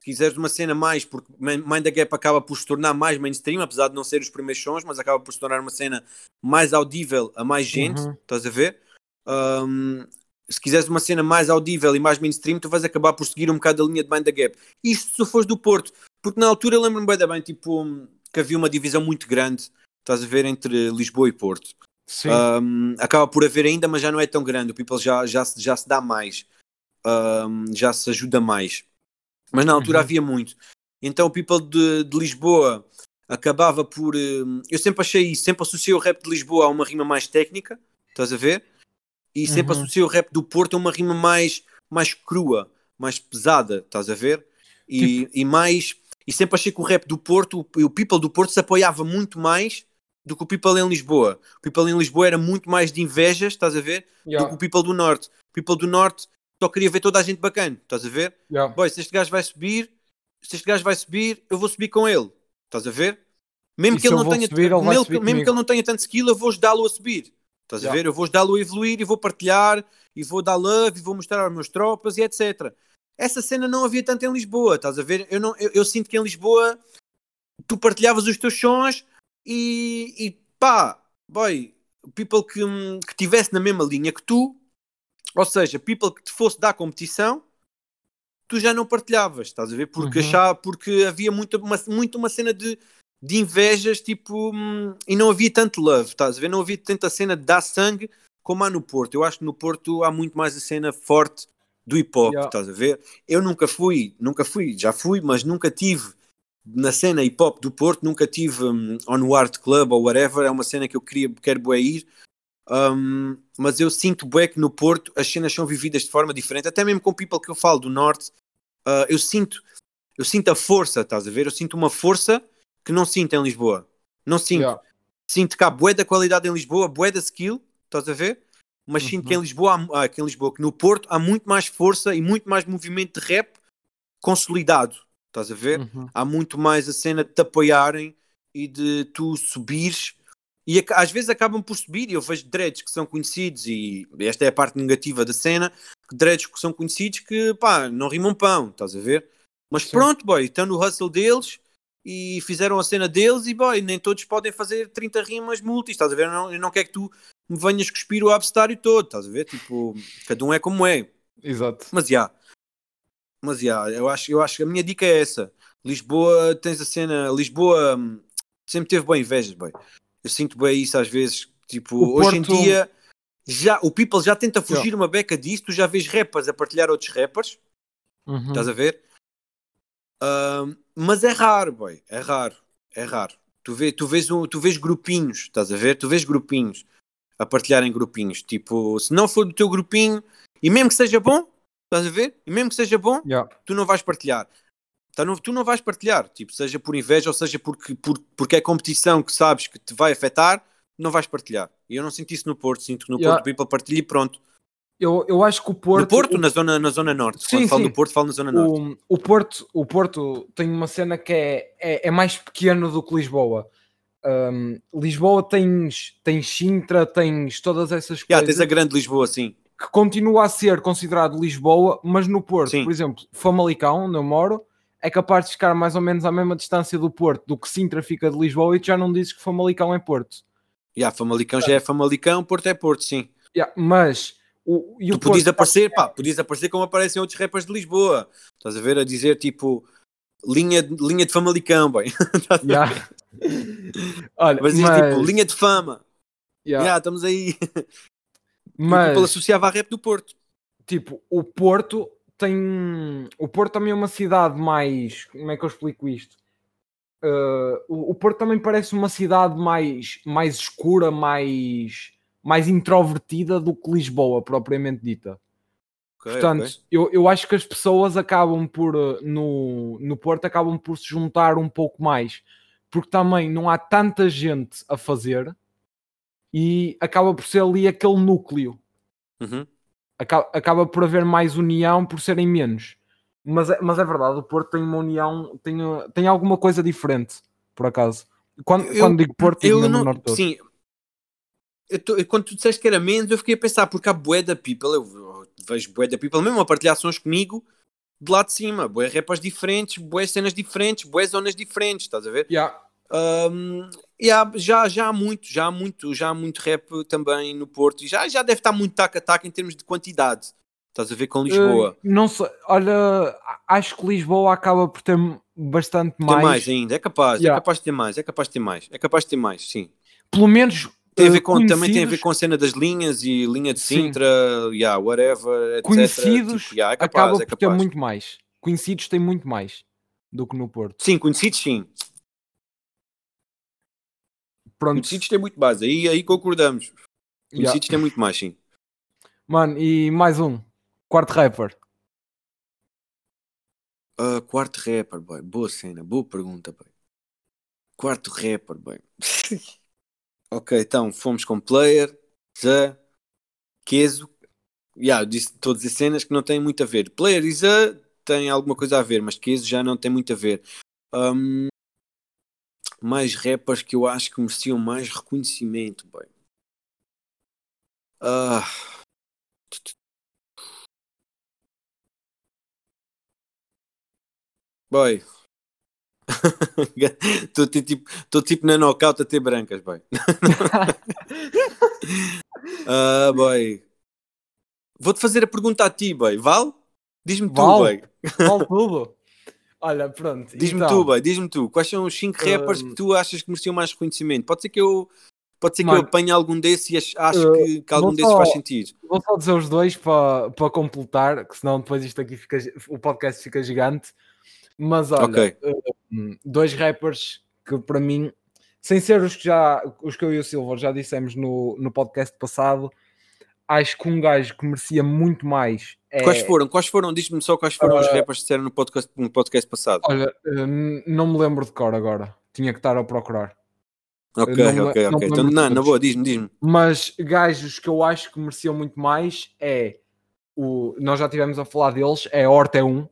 [SPEAKER 2] Se quiseres uma cena mais, porque Mind the Gap acaba por se tornar mais mainstream, apesar de não ser os primeiros sons, mas acaba por se tornar uma cena mais audível a mais gente,
[SPEAKER 1] Uhum.
[SPEAKER 2] estás a ver? Ahm, se quiseres uma cena mais audível e mais mainstream, tu vais acabar por seguir um bocado a linha de Mind the Gap. Isto se fores do Porto, porque na altura lembro-me bem, bem, tipo, que havia uma divisão muito grande, estás a ver, entre Lisboa e Porto. Um, acaba por haver ainda, mas já não é tão grande. O People já, já, já se dá mais, Um, já se ajuda mais. Mas na altura
[SPEAKER 1] Uhum.
[SPEAKER 2] havia muito. Então o People de, de Lisboa acabava por. um, eu sempre achei isso, sempre associei o rap de Lisboa a uma rima mais técnica, estás a ver? E sempre
[SPEAKER 1] Uhum.
[SPEAKER 2] associei o rap do Porto a uma rima mais, mais crua, mais pesada, estás a ver? E,
[SPEAKER 1] Tipo
[SPEAKER 2] e mais. E sempre achei que o rap do Porto, o, o People do Porto se apoiava muito mais do que o People em Lisboa. O People em Lisboa era muito mais de invejas, estás a ver? do que
[SPEAKER 1] Yeah,
[SPEAKER 2] o People do Norte. O People do Norte só queria ver toda a gente bacana, estás a ver?
[SPEAKER 1] yeah.
[SPEAKER 2] Boy, se este gajo vai subir, se este gajo vai subir, eu vou subir com ele, estás a ver? Mesmo
[SPEAKER 1] E
[SPEAKER 2] que ele não tenha,
[SPEAKER 1] subir, ele
[SPEAKER 2] mesmo, que ele não tenha tanto skill, eu vou ajudá-lo a subir. Estás a
[SPEAKER 1] Yeah.
[SPEAKER 2] ver? Eu vou ajudá-lo a evoluir e vou partilhar e vou dar love e vou mostrar aos meus tropas e etc. Essa cena não havia tanto em Lisboa, estás a ver? Eu, não, eu, eu sinto que em Lisboa tu partilhavas os teus sons e, e pá, boy, people que, que tivesse na mesma linha que tu, ou seja, people que te fosse dar competição, tu já não partilhavas, estás a ver? Porque,
[SPEAKER 1] Uhum.
[SPEAKER 2] achava, porque havia muito uma, muito uma cena de, de invejas, tipo, hum, e não havia tanto love, estás a ver? Não havia tanta cena de dar sangue como há no Porto. Eu acho que no Porto há muito mais a cena forte do hip hop,
[SPEAKER 1] Yeah.
[SPEAKER 2] estás a ver? Eu nunca fui, nunca fui, já fui, mas nunca tive na cena hip hop do Porto, nunca tive um, on Art Club ou whatever, é uma cena que eu queria, quero bué ir. Um, mas eu sinto bué que no Porto as cenas são vividas de forma diferente, até mesmo com people que eu falo do Norte, uh, eu sinto eu sinto a força, estás a ver? Eu sinto uma força que não sinto em Lisboa. Não sinto.
[SPEAKER 1] Yeah.
[SPEAKER 2] Sinto que há bué da qualidade em Lisboa, bué da skill, estás a ver? Mas sinto
[SPEAKER 1] Uhum.
[SPEAKER 2] que em Lisboa, há, ah, que em Lisboa, que no Porto há muito mais força e muito mais movimento de rap consolidado, estás a ver?
[SPEAKER 1] Uhum.
[SPEAKER 2] há muito mais a cena de te apoiarem e de tu subires e às vezes acabam por subir e eu vejo dreads que são conhecidos e esta é a parte negativa da cena dreads que são conhecidos que pá, não rimam pão, estás a ver? Mas
[SPEAKER 1] Sim.
[SPEAKER 2] pronto, boy, estão no hustle deles e fizeram a cena deles e boy, nem todos podem fazer 30 rimas multis, estás a ver? Eu não, eu não quero que tu me venhas cuspir o abstário todo, estás a ver? Tipo, cada um é como é.
[SPEAKER 1] Exato.
[SPEAKER 2] Mas já. Mas já, eu acho, eu acho que a minha dica é essa. Lisboa, tens a cena. Lisboa hum, sempre teve boa invejas, boy. Eu sinto bem isso às vezes. Tipo,
[SPEAKER 1] O
[SPEAKER 2] hoje em
[SPEAKER 1] Porto-
[SPEAKER 2] dia, já, o people já tenta fugir uma beca disso. Tu já vês rappers a partilhar outros rappers,
[SPEAKER 1] Uhum.
[SPEAKER 2] estás a ver? Hum, mas é raro, boy. É raro. É raro. Tu, vê, tu, vês um, tu vês grupinhos, estás a ver? Tu vês grupinhos a partilharem grupinhos. Tipo, se não for do teu grupinho, e mesmo que seja bom, estás a ver? E mesmo que seja bom,
[SPEAKER 1] Yeah.
[SPEAKER 2] tu não vais partilhar. Tá no- tu não vais partilhar, tipo, seja por inveja ou seja porque, por, porque é competição que sabes que te vai afetar, não vais partilhar. E eu não sinto isso no Porto, sinto que no
[SPEAKER 1] Yeah.
[SPEAKER 2] Porto people partilha e pronto.
[SPEAKER 1] Eu, eu acho que o Porto.
[SPEAKER 2] no Porto, na, zona, na zona norte.
[SPEAKER 1] Sim,
[SPEAKER 2] Quando falo
[SPEAKER 1] sim.
[SPEAKER 2] do Porto, falo na zona norte.
[SPEAKER 1] o, o, Porto, o Porto tem uma cena que é, é, é mais pequeno do que Lisboa. Um, Lisboa tens, tens Sintra, tens todas essas
[SPEAKER 2] Yeah,
[SPEAKER 1] coisas
[SPEAKER 2] tens a grande Lisboa, sim.
[SPEAKER 1] que continua a ser considerado Lisboa, mas no Porto,
[SPEAKER 2] Sim.
[SPEAKER 1] por exemplo, Famalicão, onde eu moro, é capaz de ficar mais ou menos à mesma distância do Porto do que Sintra fica de Lisboa e tu já não dizes que Famalicão é Porto.
[SPEAKER 2] Yeah, Famalicão já é Famalicão, Porto é Porto, sim.
[SPEAKER 1] Yeah, mas O,
[SPEAKER 2] tu podias aparecer, pá, podias aparecer como aparecem outros rappers de Lisboa. Estás a ver a dizer tipo linha, linha de Famalicão, bem.
[SPEAKER 1] Yeah. Olha,
[SPEAKER 2] Mas diz tipo linha de fama.
[SPEAKER 1] yeah,
[SPEAKER 2] Yeah, estamos aí.
[SPEAKER 1] mas-
[SPEAKER 2] Mas... Ele associava a rap do Porto.
[SPEAKER 1] tipo, o Porto tem. O Porto também é uma cidade mais. Como é que eu explico isto? Uh, o, o Porto também parece uma cidade mais, mais escura, mais, mais introvertida do que Lisboa, propriamente dita.
[SPEAKER 2] Ok,
[SPEAKER 1] Portanto,
[SPEAKER 2] ok.
[SPEAKER 1] Eu, eu acho que as pessoas acabam por, uh, no, no Porto, acabam por se juntar um pouco mais, porque também não há tanta gente a fazer e acaba por ser ali aquele núcleo
[SPEAKER 2] Uhum.
[SPEAKER 1] Acaba, acaba por haver mais união por serem menos. Mas é, mas é verdade, o Porto tem uma união, tem, tem alguma coisa diferente, por acaso. Quando,
[SPEAKER 2] Eu-
[SPEAKER 1] quando digo Porto,
[SPEAKER 2] Eu não.
[SPEAKER 1] Norte todo.
[SPEAKER 2] Sim. Eu tô- quando tu disseste que era menos, eu fiquei a pensar, porque há bué da people, eu, vejo bué da people mesmo a partilhar ações comigo de lá de cima, bué repas diferentes, bué cenas diferentes, bué zonas diferentes, estás a ver?
[SPEAKER 1] Yeah.
[SPEAKER 2] Um, e há- já, já há muito, já há muito, já há muito rap também no Porto e já, já deve estar muito tac a tac em termos de quantidade. Estás a ver com Lisboa.
[SPEAKER 1] Uh, não sei, olha, acho que Lisboa acaba por ter bastante
[SPEAKER 2] tem
[SPEAKER 1] mais,
[SPEAKER 2] mais ainda, é capaz,
[SPEAKER 1] Yeah.
[SPEAKER 2] é capaz de ter mais, é capaz de ter mais, é capaz de ter mais, sim.
[SPEAKER 1] pelo menos
[SPEAKER 2] Tem a
[SPEAKER 1] uh,
[SPEAKER 2] ver com, também tem a ver com a cena das linhas e linha de
[SPEAKER 1] Sim.
[SPEAKER 2] Sintra, yeah, whatever, etc.
[SPEAKER 1] conhecidos
[SPEAKER 2] Tipo, yeah, é
[SPEAKER 1] acaba
[SPEAKER 2] capaz, é
[SPEAKER 1] por ter muito mais. Conhecidos têm muito mais do que no Porto.
[SPEAKER 2] Sim, conhecidos sim.
[SPEAKER 1] Pronto,
[SPEAKER 2] Conhecidos tem muito mais, aí, aí concordamos.
[SPEAKER 1] yeah.
[SPEAKER 2] Conhecidos tem muito mais, sim.
[SPEAKER 1] mano, e mais um quarto rapper.
[SPEAKER 2] Ah, quarto rapper, boy. Boa cena, boa pergunta, boy. Quarto rapper, boy. ok, então fomos com player, Zé, Queso. Yeah, disse todas as cenas que não têm muito a ver. Player e Zé têm alguma coisa a ver, mas Queso já não tem muito a ver. Ahm, mais rappers que eu acho que mereciam mais reconhecimento, boy. Ah. Boy. Estou tipo, tô tipo na knockout a ter brancas, boy. Ah, boy. Vou-te fazer a pergunta a ti, boy. Vale? Diz-me tu, boy.
[SPEAKER 1] Vale tudo. Olha, pronto.
[SPEAKER 2] Diz-me
[SPEAKER 1] então,
[SPEAKER 2] tu, boy. Diz-me tu. Quais são os 5 rappers
[SPEAKER 1] Hum.
[SPEAKER 2] que tu achas que mereciam mais reconhecimento? Pode ser que eu, pode ser que
[SPEAKER 1] Mano,
[SPEAKER 2] eu apanhe algum desses e ach- acho
[SPEAKER 1] uh,
[SPEAKER 2] que, que algum
[SPEAKER 1] vou
[SPEAKER 2] desses
[SPEAKER 1] só-
[SPEAKER 2] faz sentido.
[SPEAKER 1] Vou só dizer os dois para para completar, que senão depois isto aqui fica, o podcast fica gigante. Mas olha,
[SPEAKER 2] Ok.
[SPEAKER 1] hum, dois rappers que para mim, sem ser os que já os que eu e o Silva já dissemos no, no podcast passado, acho que um gajo que merecia muito mais é.
[SPEAKER 2] Quais foram? Quais foram? Diz-me só quais foram os
[SPEAKER 1] Uh,
[SPEAKER 2] rappers que disseram no podcast, no podcast passado.
[SPEAKER 1] Olha, hum, não me lembro de cor agora. Tinha que estar a procurar.
[SPEAKER 2] Ok,
[SPEAKER 1] não
[SPEAKER 2] ok,
[SPEAKER 1] não
[SPEAKER 2] ok. Então, não, na boa, diz-me, diz-me.
[SPEAKER 1] Mas gajos que eu acho que mereciam muito mais é o. Nós já tivemos a falar deles, é a Horta 1.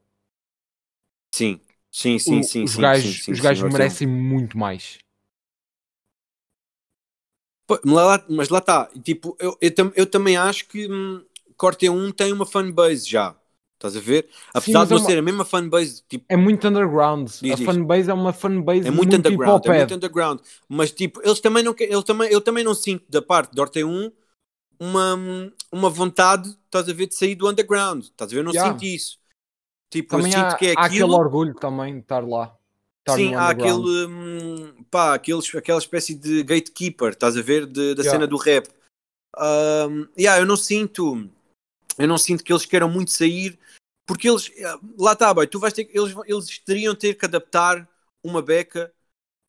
[SPEAKER 2] Sim, sim, sim,
[SPEAKER 1] O-
[SPEAKER 2] sim.
[SPEAKER 1] os
[SPEAKER 2] sim,
[SPEAKER 1] gajos,
[SPEAKER 2] sim, sim,
[SPEAKER 1] os gajos merecem muito mais.
[SPEAKER 2] Mas lá- está, tipo, eu, eu, tam- eu também acho que hum, Corte 1 tem uma fanbase já. Estás a ver? Apesar
[SPEAKER 1] mas
[SPEAKER 2] de
[SPEAKER 1] é
[SPEAKER 2] não
[SPEAKER 1] uma-
[SPEAKER 2] ser a mesma fanbase, tipo,
[SPEAKER 1] É muito underground.
[SPEAKER 2] Diz,
[SPEAKER 1] a
[SPEAKER 2] diz.
[SPEAKER 1] fanbase é uma fanbase
[SPEAKER 2] é muito,
[SPEAKER 1] muito
[SPEAKER 2] underground, é muito underground. Mas tipo, eles também não que- ele também, eu também não sinto da parte de Orte 1 uma, uma vontade, estás a ver, de sair do underground. Estás a ver? Eu não
[SPEAKER 1] Yeah.
[SPEAKER 2] sinto isso. Tipo,
[SPEAKER 1] Também
[SPEAKER 2] eu
[SPEAKER 1] há,
[SPEAKER 2] sinto que é
[SPEAKER 1] há aquele
[SPEAKER 2] aquilo.
[SPEAKER 1] orgulho também de estar lá.
[SPEAKER 2] Sim, há aquele, hum, pá, aqueles, aquela espécie de gatekeeper, estás a ver, de- da
[SPEAKER 1] Yeah.
[SPEAKER 2] cena do rap. Um, yeah, eu não sinto, eu não sinto que eles queiram muito sair, porque eles, lá está, bem, tu vais ter, eles, eles teriam ter que adaptar uma beca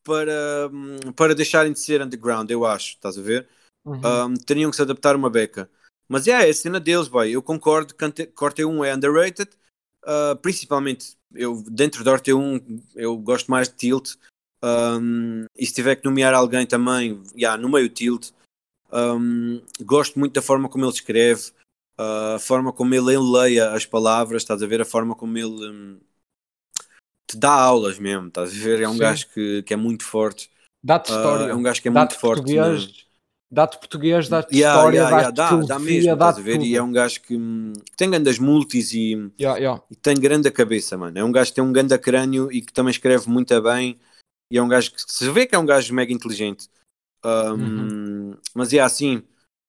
[SPEAKER 2] para, hum, para deixarem de ser underground, eu acho, estás a ver?
[SPEAKER 1] Uhum.
[SPEAKER 2] Um, teriam que se adaptar uma beca. Mas é, é a cena deles, boy. Eu concordo que Corte 1 é underrated. Uh, principalmente, eu, dentro da Orte 1, eu gosto mais de Tilt. Um, e se tiver que nomear alguém também, yeah, no meio Tilt. Um, gosto muito da forma como ele escreve, uh, a forma como ele enleia as palavras, estás a ver? A forma como ele hum, te dá aulas mesmo, estás a ver? É um
[SPEAKER 1] Sim.
[SPEAKER 2] gajo que, que é muito forte.
[SPEAKER 1] Dá-te
[SPEAKER 2] Uh,
[SPEAKER 1] história.
[SPEAKER 2] é um gajo que é muito forte.
[SPEAKER 1] português, dá-te português, dá-te
[SPEAKER 2] Yeah,
[SPEAKER 1] história,
[SPEAKER 2] yeah, yeah,
[SPEAKER 1] dá-te
[SPEAKER 2] dá,
[SPEAKER 1] filosofia,
[SPEAKER 2] dá mesmo, estás
[SPEAKER 1] dá-te
[SPEAKER 2] a ver?
[SPEAKER 1] tudo.
[SPEAKER 2] E é um gajo que, hum, que tem grandes multis e,
[SPEAKER 1] Yeah, yeah.
[SPEAKER 2] e tem grande cabeça, mano. É um gajo que tem um grande crânio e que também escreve muito bem. E é um gajo que se vê que é um gajo mega inteligente. Um,
[SPEAKER 1] Uhum.
[SPEAKER 2] Mas é assim,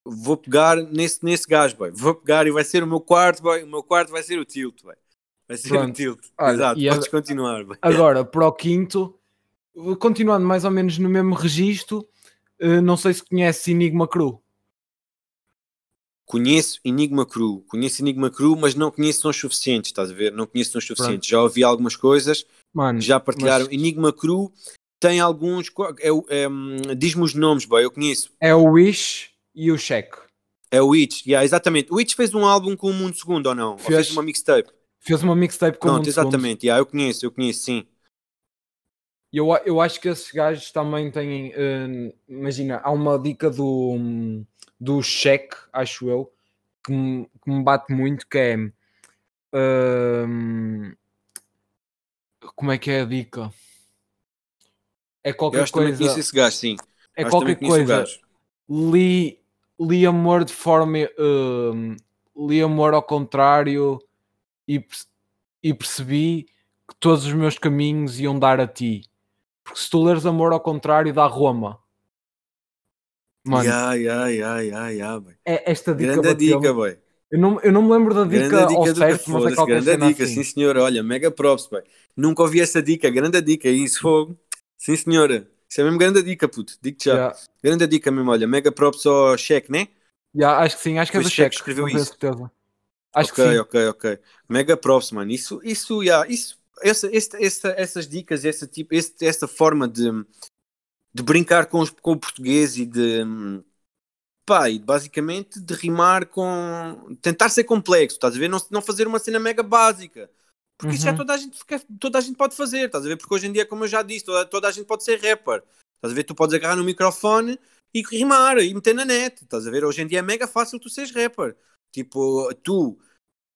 [SPEAKER 2] vou pegar nesse, nesse gajo, boy. Vou pegar e vai ser o meu quarto, boy. O meu quarto vai ser o tilt, boy. Vai ser
[SPEAKER 1] Pronto.
[SPEAKER 2] o tilt.
[SPEAKER 1] Olha,
[SPEAKER 2] Exato, podes
[SPEAKER 1] a-
[SPEAKER 2] continuar, boy.
[SPEAKER 1] Agora, para o quinto, continuando mais ou menos no mesmo registro, não sei se conhece Enigma Cru.
[SPEAKER 2] Conheço Enigma Cru, conheço Enigma Cru, mas não conheço sons suficientes, estás a ver? Não conheço sons suficientes. Já ouvi algumas coisas,
[SPEAKER 1] Mano,
[SPEAKER 2] já partilharam.
[SPEAKER 1] mas
[SPEAKER 2] Enigma Cru tem alguns. É, o- é, hum, Diz-me os nomes, boy, eu conheço.
[SPEAKER 1] é o Wish e o Check.
[SPEAKER 2] É o Witch, yeah, exatamente. O Witch fez um álbum com o Mundo Segundo ou não? Ou
[SPEAKER 1] Fez.
[SPEAKER 2] fez uma mixtape?
[SPEAKER 1] Fez uma mixtape com
[SPEAKER 2] Pronto,
[SPEAKER 1] um segundo.
[SPEAKER 2] exatamente. Yeah, eu conheço, eu conheço, sim.
[SPEAKER 1] Eu, eu acho que esses gajos também têm. eh, imagina, há uma dica do, do cheque, acho eu, que me, que me bate muito, que é. ehm, como é que é a dica? É
[SPEAKER 2] Eu
[SPEAKER 1] qualquer
[SPEAKER 2] que também
[SPEAKER 1] coisa.
[SPEAKER 2] conheço esse gajo, sim.
[SPEAKER 1] É
[SPEAKER 2] Acho que
[SPEAKER 1] qualquer coisa. Li, li amor de forma. ehm, li amor ao contrário e, e percebi que todos os meus caminhos iam dar a ti. Porque se tu leres amor ao contrário, dá Roma. Mano,
[SPEAKER 2] Yeah, yeah, yeah, yeah, yeah, boy.
[SPEAKER 1] é esta dica.
[SPEAKER 2] Grande dica, boy.
[SPEAKER 1] Eu não, eu não me lembro da dica ao
[SPEAKER 2] dica do
[SPEAKER 1] certo, mas é qualquer
[SPEAKER 2] grande dica,
[SPEAKER 1] assim.
[SPEAKER 2] sim senhora. Olha, mega props, boy. Nunca ouvi essa dica, grande dica, isso fogo. Sim senhora. Isso é mesmo grande dica, puto. Digo-te já.
[SPEAKER 1] Yeah.
[SPEAKER 2] Grande dica mesmo, olha. Mega props ao cheque, né?
[SPEAKER 1] Yeah, acho que sim, acho que é
[SPEAKER 2] Foi
[SPEAKER 1] do
[SPEAKER 2] o Cheque
[SPEAKER 1] cheque.
[SPEAKER 2] que escreveu isso.
[SPEAKER 1] certeza. Acho
[SPEAKER 2] ok,
[SPEAKER 1] que sim.
[SPEAKER 2] ok, ok. Mega props, mano. Isso, isso, yeah, isso, essa, essa, essa, essas dicas, essa, tipo, esse, essa forma de, de brincar com, os- com o português e de, pá, e basicamente de rimar com, tentar ser complexo, estás a ver? Não, não fazer uma cena mega básica. Porque isso já
[SPEAKER 1] Uhum.
[SPEAKER 2] toda a, gente, toda a gente pode fazer, estás a ver? Porque hoje em dia, como eu já disse, toda, toda a gente pode ser rapper. Estás a ver? Tu podes agarrar no microfone e rimar e meter na net. Estás a ver? Hoje em dia é mega fácil tu seres rapper. Tipo, tu,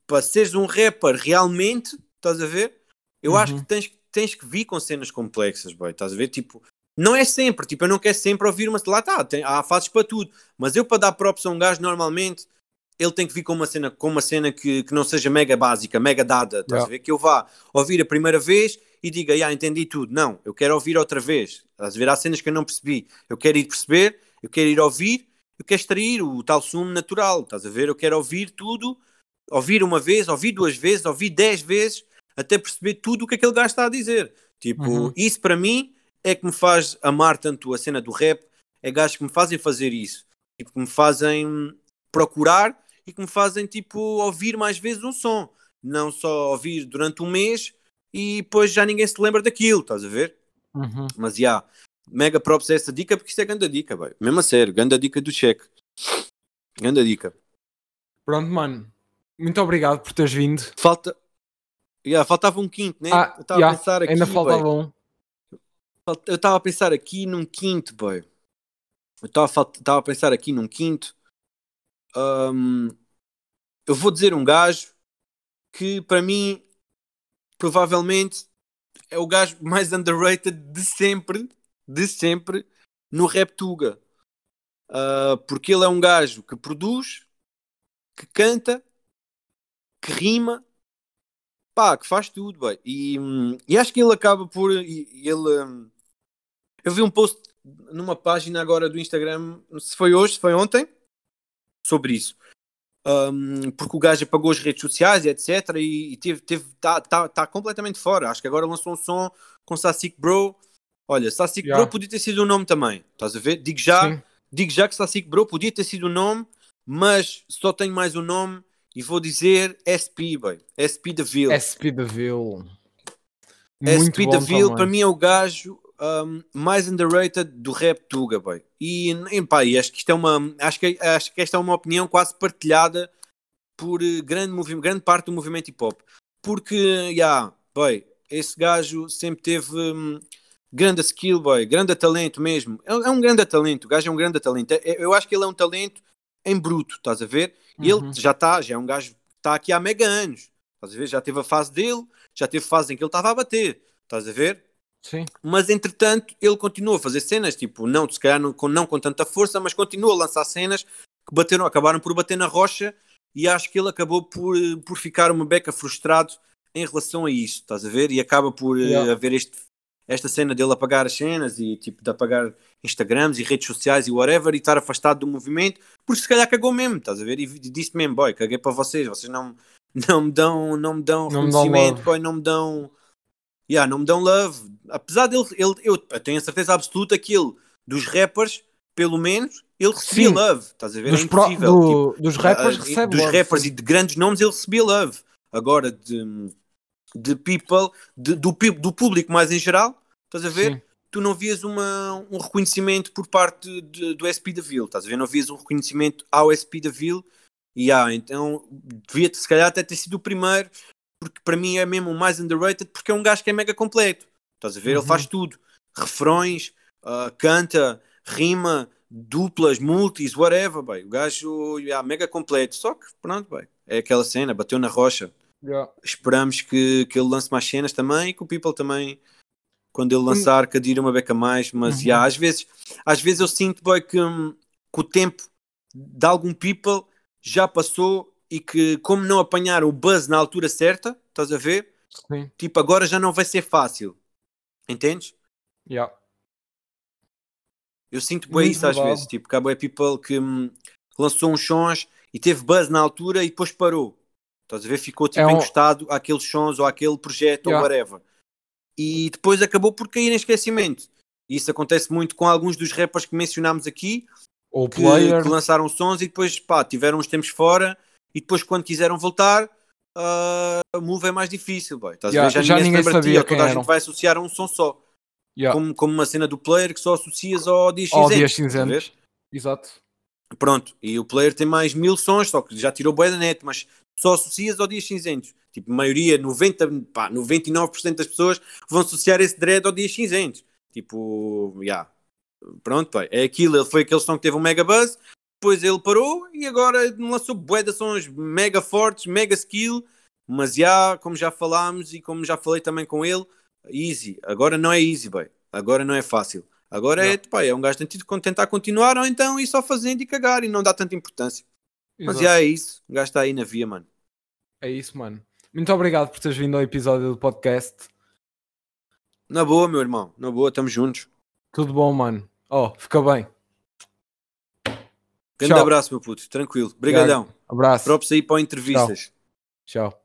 [SPEAKER 2] para seres um rapper realmente, estás a ver? Eu acho
[SPEAKER 1] Uhum.
[SPEAKER 2] que tens, tens que vir com cenas complexas, boy. Estás a ver? Tipo, não é sempre, tipo, eu não quero sempre ouvir uma. Lá está, tem, há fases para tudo. Mas eu, para dar props a um gajo, normalmente, ele tem que vir com uma cena, com uma cena que, que não seja mega básica, mega dada. Estás
[SPEAKER 1] Yeah.
[SPEAKER 2] a ver? Que eu vá ouvir a primeira vez e diga, já entendi tudo. Não, eu quero ouvir outra vez. Estás a ver? Há cenas que eu não percebi. Eu quero ir perceber, eu quero ir ouvir, eu quero extrair o tal sumo natural. Estás a ver? Eu quero ouvir tudo, ouvir uma vez, ouvir duas vezes, ouvir dez vezes, até perceber tudo o que aquele gajo está a dizer. Tipo,
[SPEAKER 1] Uhum.
[SPEAKER 2] isso para mim é que me faz amar tanto a cena do rap. É gajos que me fazem fazer isso. Tipo, que me fazem procurar e que me fazem, tipo, ouvir mais vezes um som. Não só ouvir durante um mês e depois já ninguém se lembra daquilo, estás a ver?
[SPEAKER 1] Uhum.
[SPEAKER 2] Mas já, mega props a essa dica porque isto é grande dica, velho. Mesmo a sério, grande dica do cheque. Grande dica.
[SPEAKER 1] Pronto, mano. Muito obrigado por teres vindo.
[SPEAKER 2] Falta. Yeah, faltava um quinto, né?
[SPEAKER 1] Ah,
[SPEAKER 2] eu estava
[SPEAKER 1] yeah,
[SPEAKER 2] a pensar aqui.
[SPEAKER 1] ainda
[SPEAKER 2] boy.
[SPEAKER 1] faltava um.
[SPEAKER 2] Falta- Eu estava a pensar aqui num quinto, boy. Eu estava a pensar aqui num quinto. Ahm, eu vou dizer um gajo que para mim provavelmente é o gajo mais underrated de sempre, de sempre, no Rap Tuga. Ah, porque ele é um gajo que produz, que canta, que rima, pá, que faz tudo, bem. E, e acho que ele acaba por. ele, hum, eu vi um post numa página agora do Instagram, se foi hoje, se foi ontem, sobre isso. Um, porque o gajo apagou as redes sociais e etc. E, e teve, teve, tá, tá, tá completamente fora. Acho que agora lançou um som com Sassic Bro. Olha, Sassic
[SPEAKER 1] Yeah.
[SPEAKER 2] Bro podia ter sido o nome também. Estás a ver? Digo já,
[SPEAKER 1] Sim.
[SPEAKER 2] digo já que Sassic Bro podia ter sido o nome, mas só tenho mais um nome e vou dizer SP, boy. SP Deville.
[SPEAKER 1] SP Deville. Muito
[SPEAKER 2] SP
[SPEAKER 1] bom
[SPEAKER 2] Deville para mim é o gajo um, mais underrated do rap Tuga, boy. E, pá, e acho que isto é uma acho que, acho que esta é uma opinião quase partilhada por eh, grande, grande parte do movimento hip hop. Porque, já, boy, esse gajo sempre teve hum, grande skill, boy, grande talento mesmo. É, é um grande talento, o gajo é um grande talento. É- é- eu acho que ele é um talento em bruto, estás a ver? E
[SPEAKER 1] Uhum.
[SPEAKER 2] ele já está, já é um gajo que está aqui há mega anos. Estás a ver? Já teve a fase dele, já teve fase em que ele estava a bater. Estás a ver?
[SPEAKER 1] Sim.
[SPEAKER 2] mas entretanto ele continua a fazer cenas, tipo, não, se calhar não com, não com tanta força, mas continua a lançar cenas que bateram, acabaram por bater na rocha e acho que ele acabou por, eh, por ficar uma beca frustrado em relação a isso, estás a ver? E acaba por eh,
[SPEAKER 1] Yeah.
[SPEAKER 2] haver este, esta cena dele apagar as cenas e tipo de apagar Instagrams e redes sociais e whatever e estar afastado do movimento, porque se calhar cagou mesmo, estás a ver? E disse mesmo, boy, caguei para vocês, vocês não, não me dão, não me dão
[SPEAKER 1] Não me dão
[SPEAKER 2] reconhecimento, boy, não me dão, yeah, não me dão love. Apesar dele, ele, eu tenho a certeza absoluta que ele, dos rappers, pelo menos, ele recebia
[SPEAKER 1] Sim.
[SPEAKER 2] love, estás a ver?
[SPEAKER 1] Dos,
[SPEAKER 2] é
[SPEAKER 1] pro-
[SPEAKER 2] impossível.
[SPEAKER 1] do-
[SPEAKER 2] tipo,
[SPEAKER 1] dos rappers
[SPEAKER 2] ah,
[SPEAKER 1] recebe
[SPEAKER 2] dos
[SPEAKER 1] love,
[SPEAKER 2] rappers e de grandes nomes ele recebia love. Agora de, de people, de- do, do público mais em geral, estás a ver?
[SPEAKER 1] Sim.
[SPEAKER 2] Tu não vias uma, um reconhecimento por parte de- do SP da Ville, estás a ver? Não vias um reconhecimento ao SP da Ville e ah, então devia se calhar até ter sido o primeiro, porque para mim é mesmo o mais underrated, porque é um gajo que é mega completo, estás a ver?
[SPEAKER 1] Uhum.
[SPEAKER 2] Ele faz tudo, refrões, ah, canta, rima, duplas, multis, whatever, bem. o gajo é mega completo, só que pronto, bem. é aquela cena, bateu na rocha.
[SPEAKER 1] Yeah.
[SPEAKER 2] Esperamos que, que ele lance mais cenas também e que o People também, quando ele lançar, que adira uma beca mais. Mas
[SPEAKER 1] Uhum.
[SPEAKER 2] yeah, às, vezes, às vezes eu sinto boy, que, hum, que o tempo de algum People já passou e que, como não apanhar o buzz na altura certa, estás a ver?
[SPEAKER 1] Sim.
[SPEAKER 2] Tipo, agora já não vai ser fácil. Entendes?
[SPEAKER 1] Yeah.
[SPEAKER 2] Eu sinto bem isso às vezes. Tipo, que há people que hum, lançou uns sons e teve buzz na altura e depois parou. Estás a ver? Ficou tipo
[SPEAKER 1] É um-
[SPEAKER 2] encostado àqueles sons ou àquele projeto
[SPEAKER 1] Yeah.
[SPEAKER 2] ou whatever. E depois acabou por cair em esquecimento. E Isso acontece muito com alguns dos rappers que mencionámos aqui,
[SPEAKER 1] Ou
[SPEAKER 2] que,
[SPEAKER 1] player.
[SPEAKER 2] que lançaram sons e depois pá, tiveram uns tempos fora e depois quando quiseram voltar a move é mais difícil. Boy. Estás
[SPEAKER 1] Yeah,
[SPEAKER 2] a ver? Já,
[SPEAKER 1] já
[SPEAKER 2] ninguém,
[SPEAKER 1] ninguém
[SPEAKER 2] ti,
[SPEAKER 1] sabia quem
[SPEAKER 2] toda a gente vai associar a um som só.
[SPEAKER 1] Yeah.
[SPEAKER 2] Como, como uma cena do player que só associas ao
[SPEAKER 1] dias
[SPEAKER 2] estás a ver?
[SPEAKER 1] cinzentos. Exato.
[SPEAKER 2] Pronto, e o player tem mais mil sons, só que já tirou bué da net, mas só associas ao Dias Cinzentos. Tipo, a maioria, 90, pá, 99% das pessoas vão associar esse dread ao Dias Cinzentos. Tipo, já. Pronto, pá, é aquilo. Ele foi aquele som que teve um mega buzz, depois ele parou e agora lançou bué de sons mega fortes, mega skill, mas já, como já falámos e como já falei também com ele, easy. Agora não é easy, boy. Agora não é fácil. Agora é, pá, é um gajo que tentar continuar ou então ir só fazendo e cagar e não dá tanta importância. Mas já é isso. O gajo está aí na via, mano.
[SPEAKER 1] É isso, mano. Muito obrigado por teres vindo ao episódio do podcast.
[SPEAKER 2] Na boa, meu irmão. Na boa, estamos juntos.
[SPEAKER 1] Tudo bom, mano. Oh, fica bem.
[SPEAKER 2] Grande
[SPEAKER 1] Tchau.
[SPEAKER 2] abraço, meu puto. Tranquilo. Brigadão.
[SPEAKER 1] Abraço.
[SPEAKER 2] Props aí para entrevistas.
[SPEAKER 1] Tchau.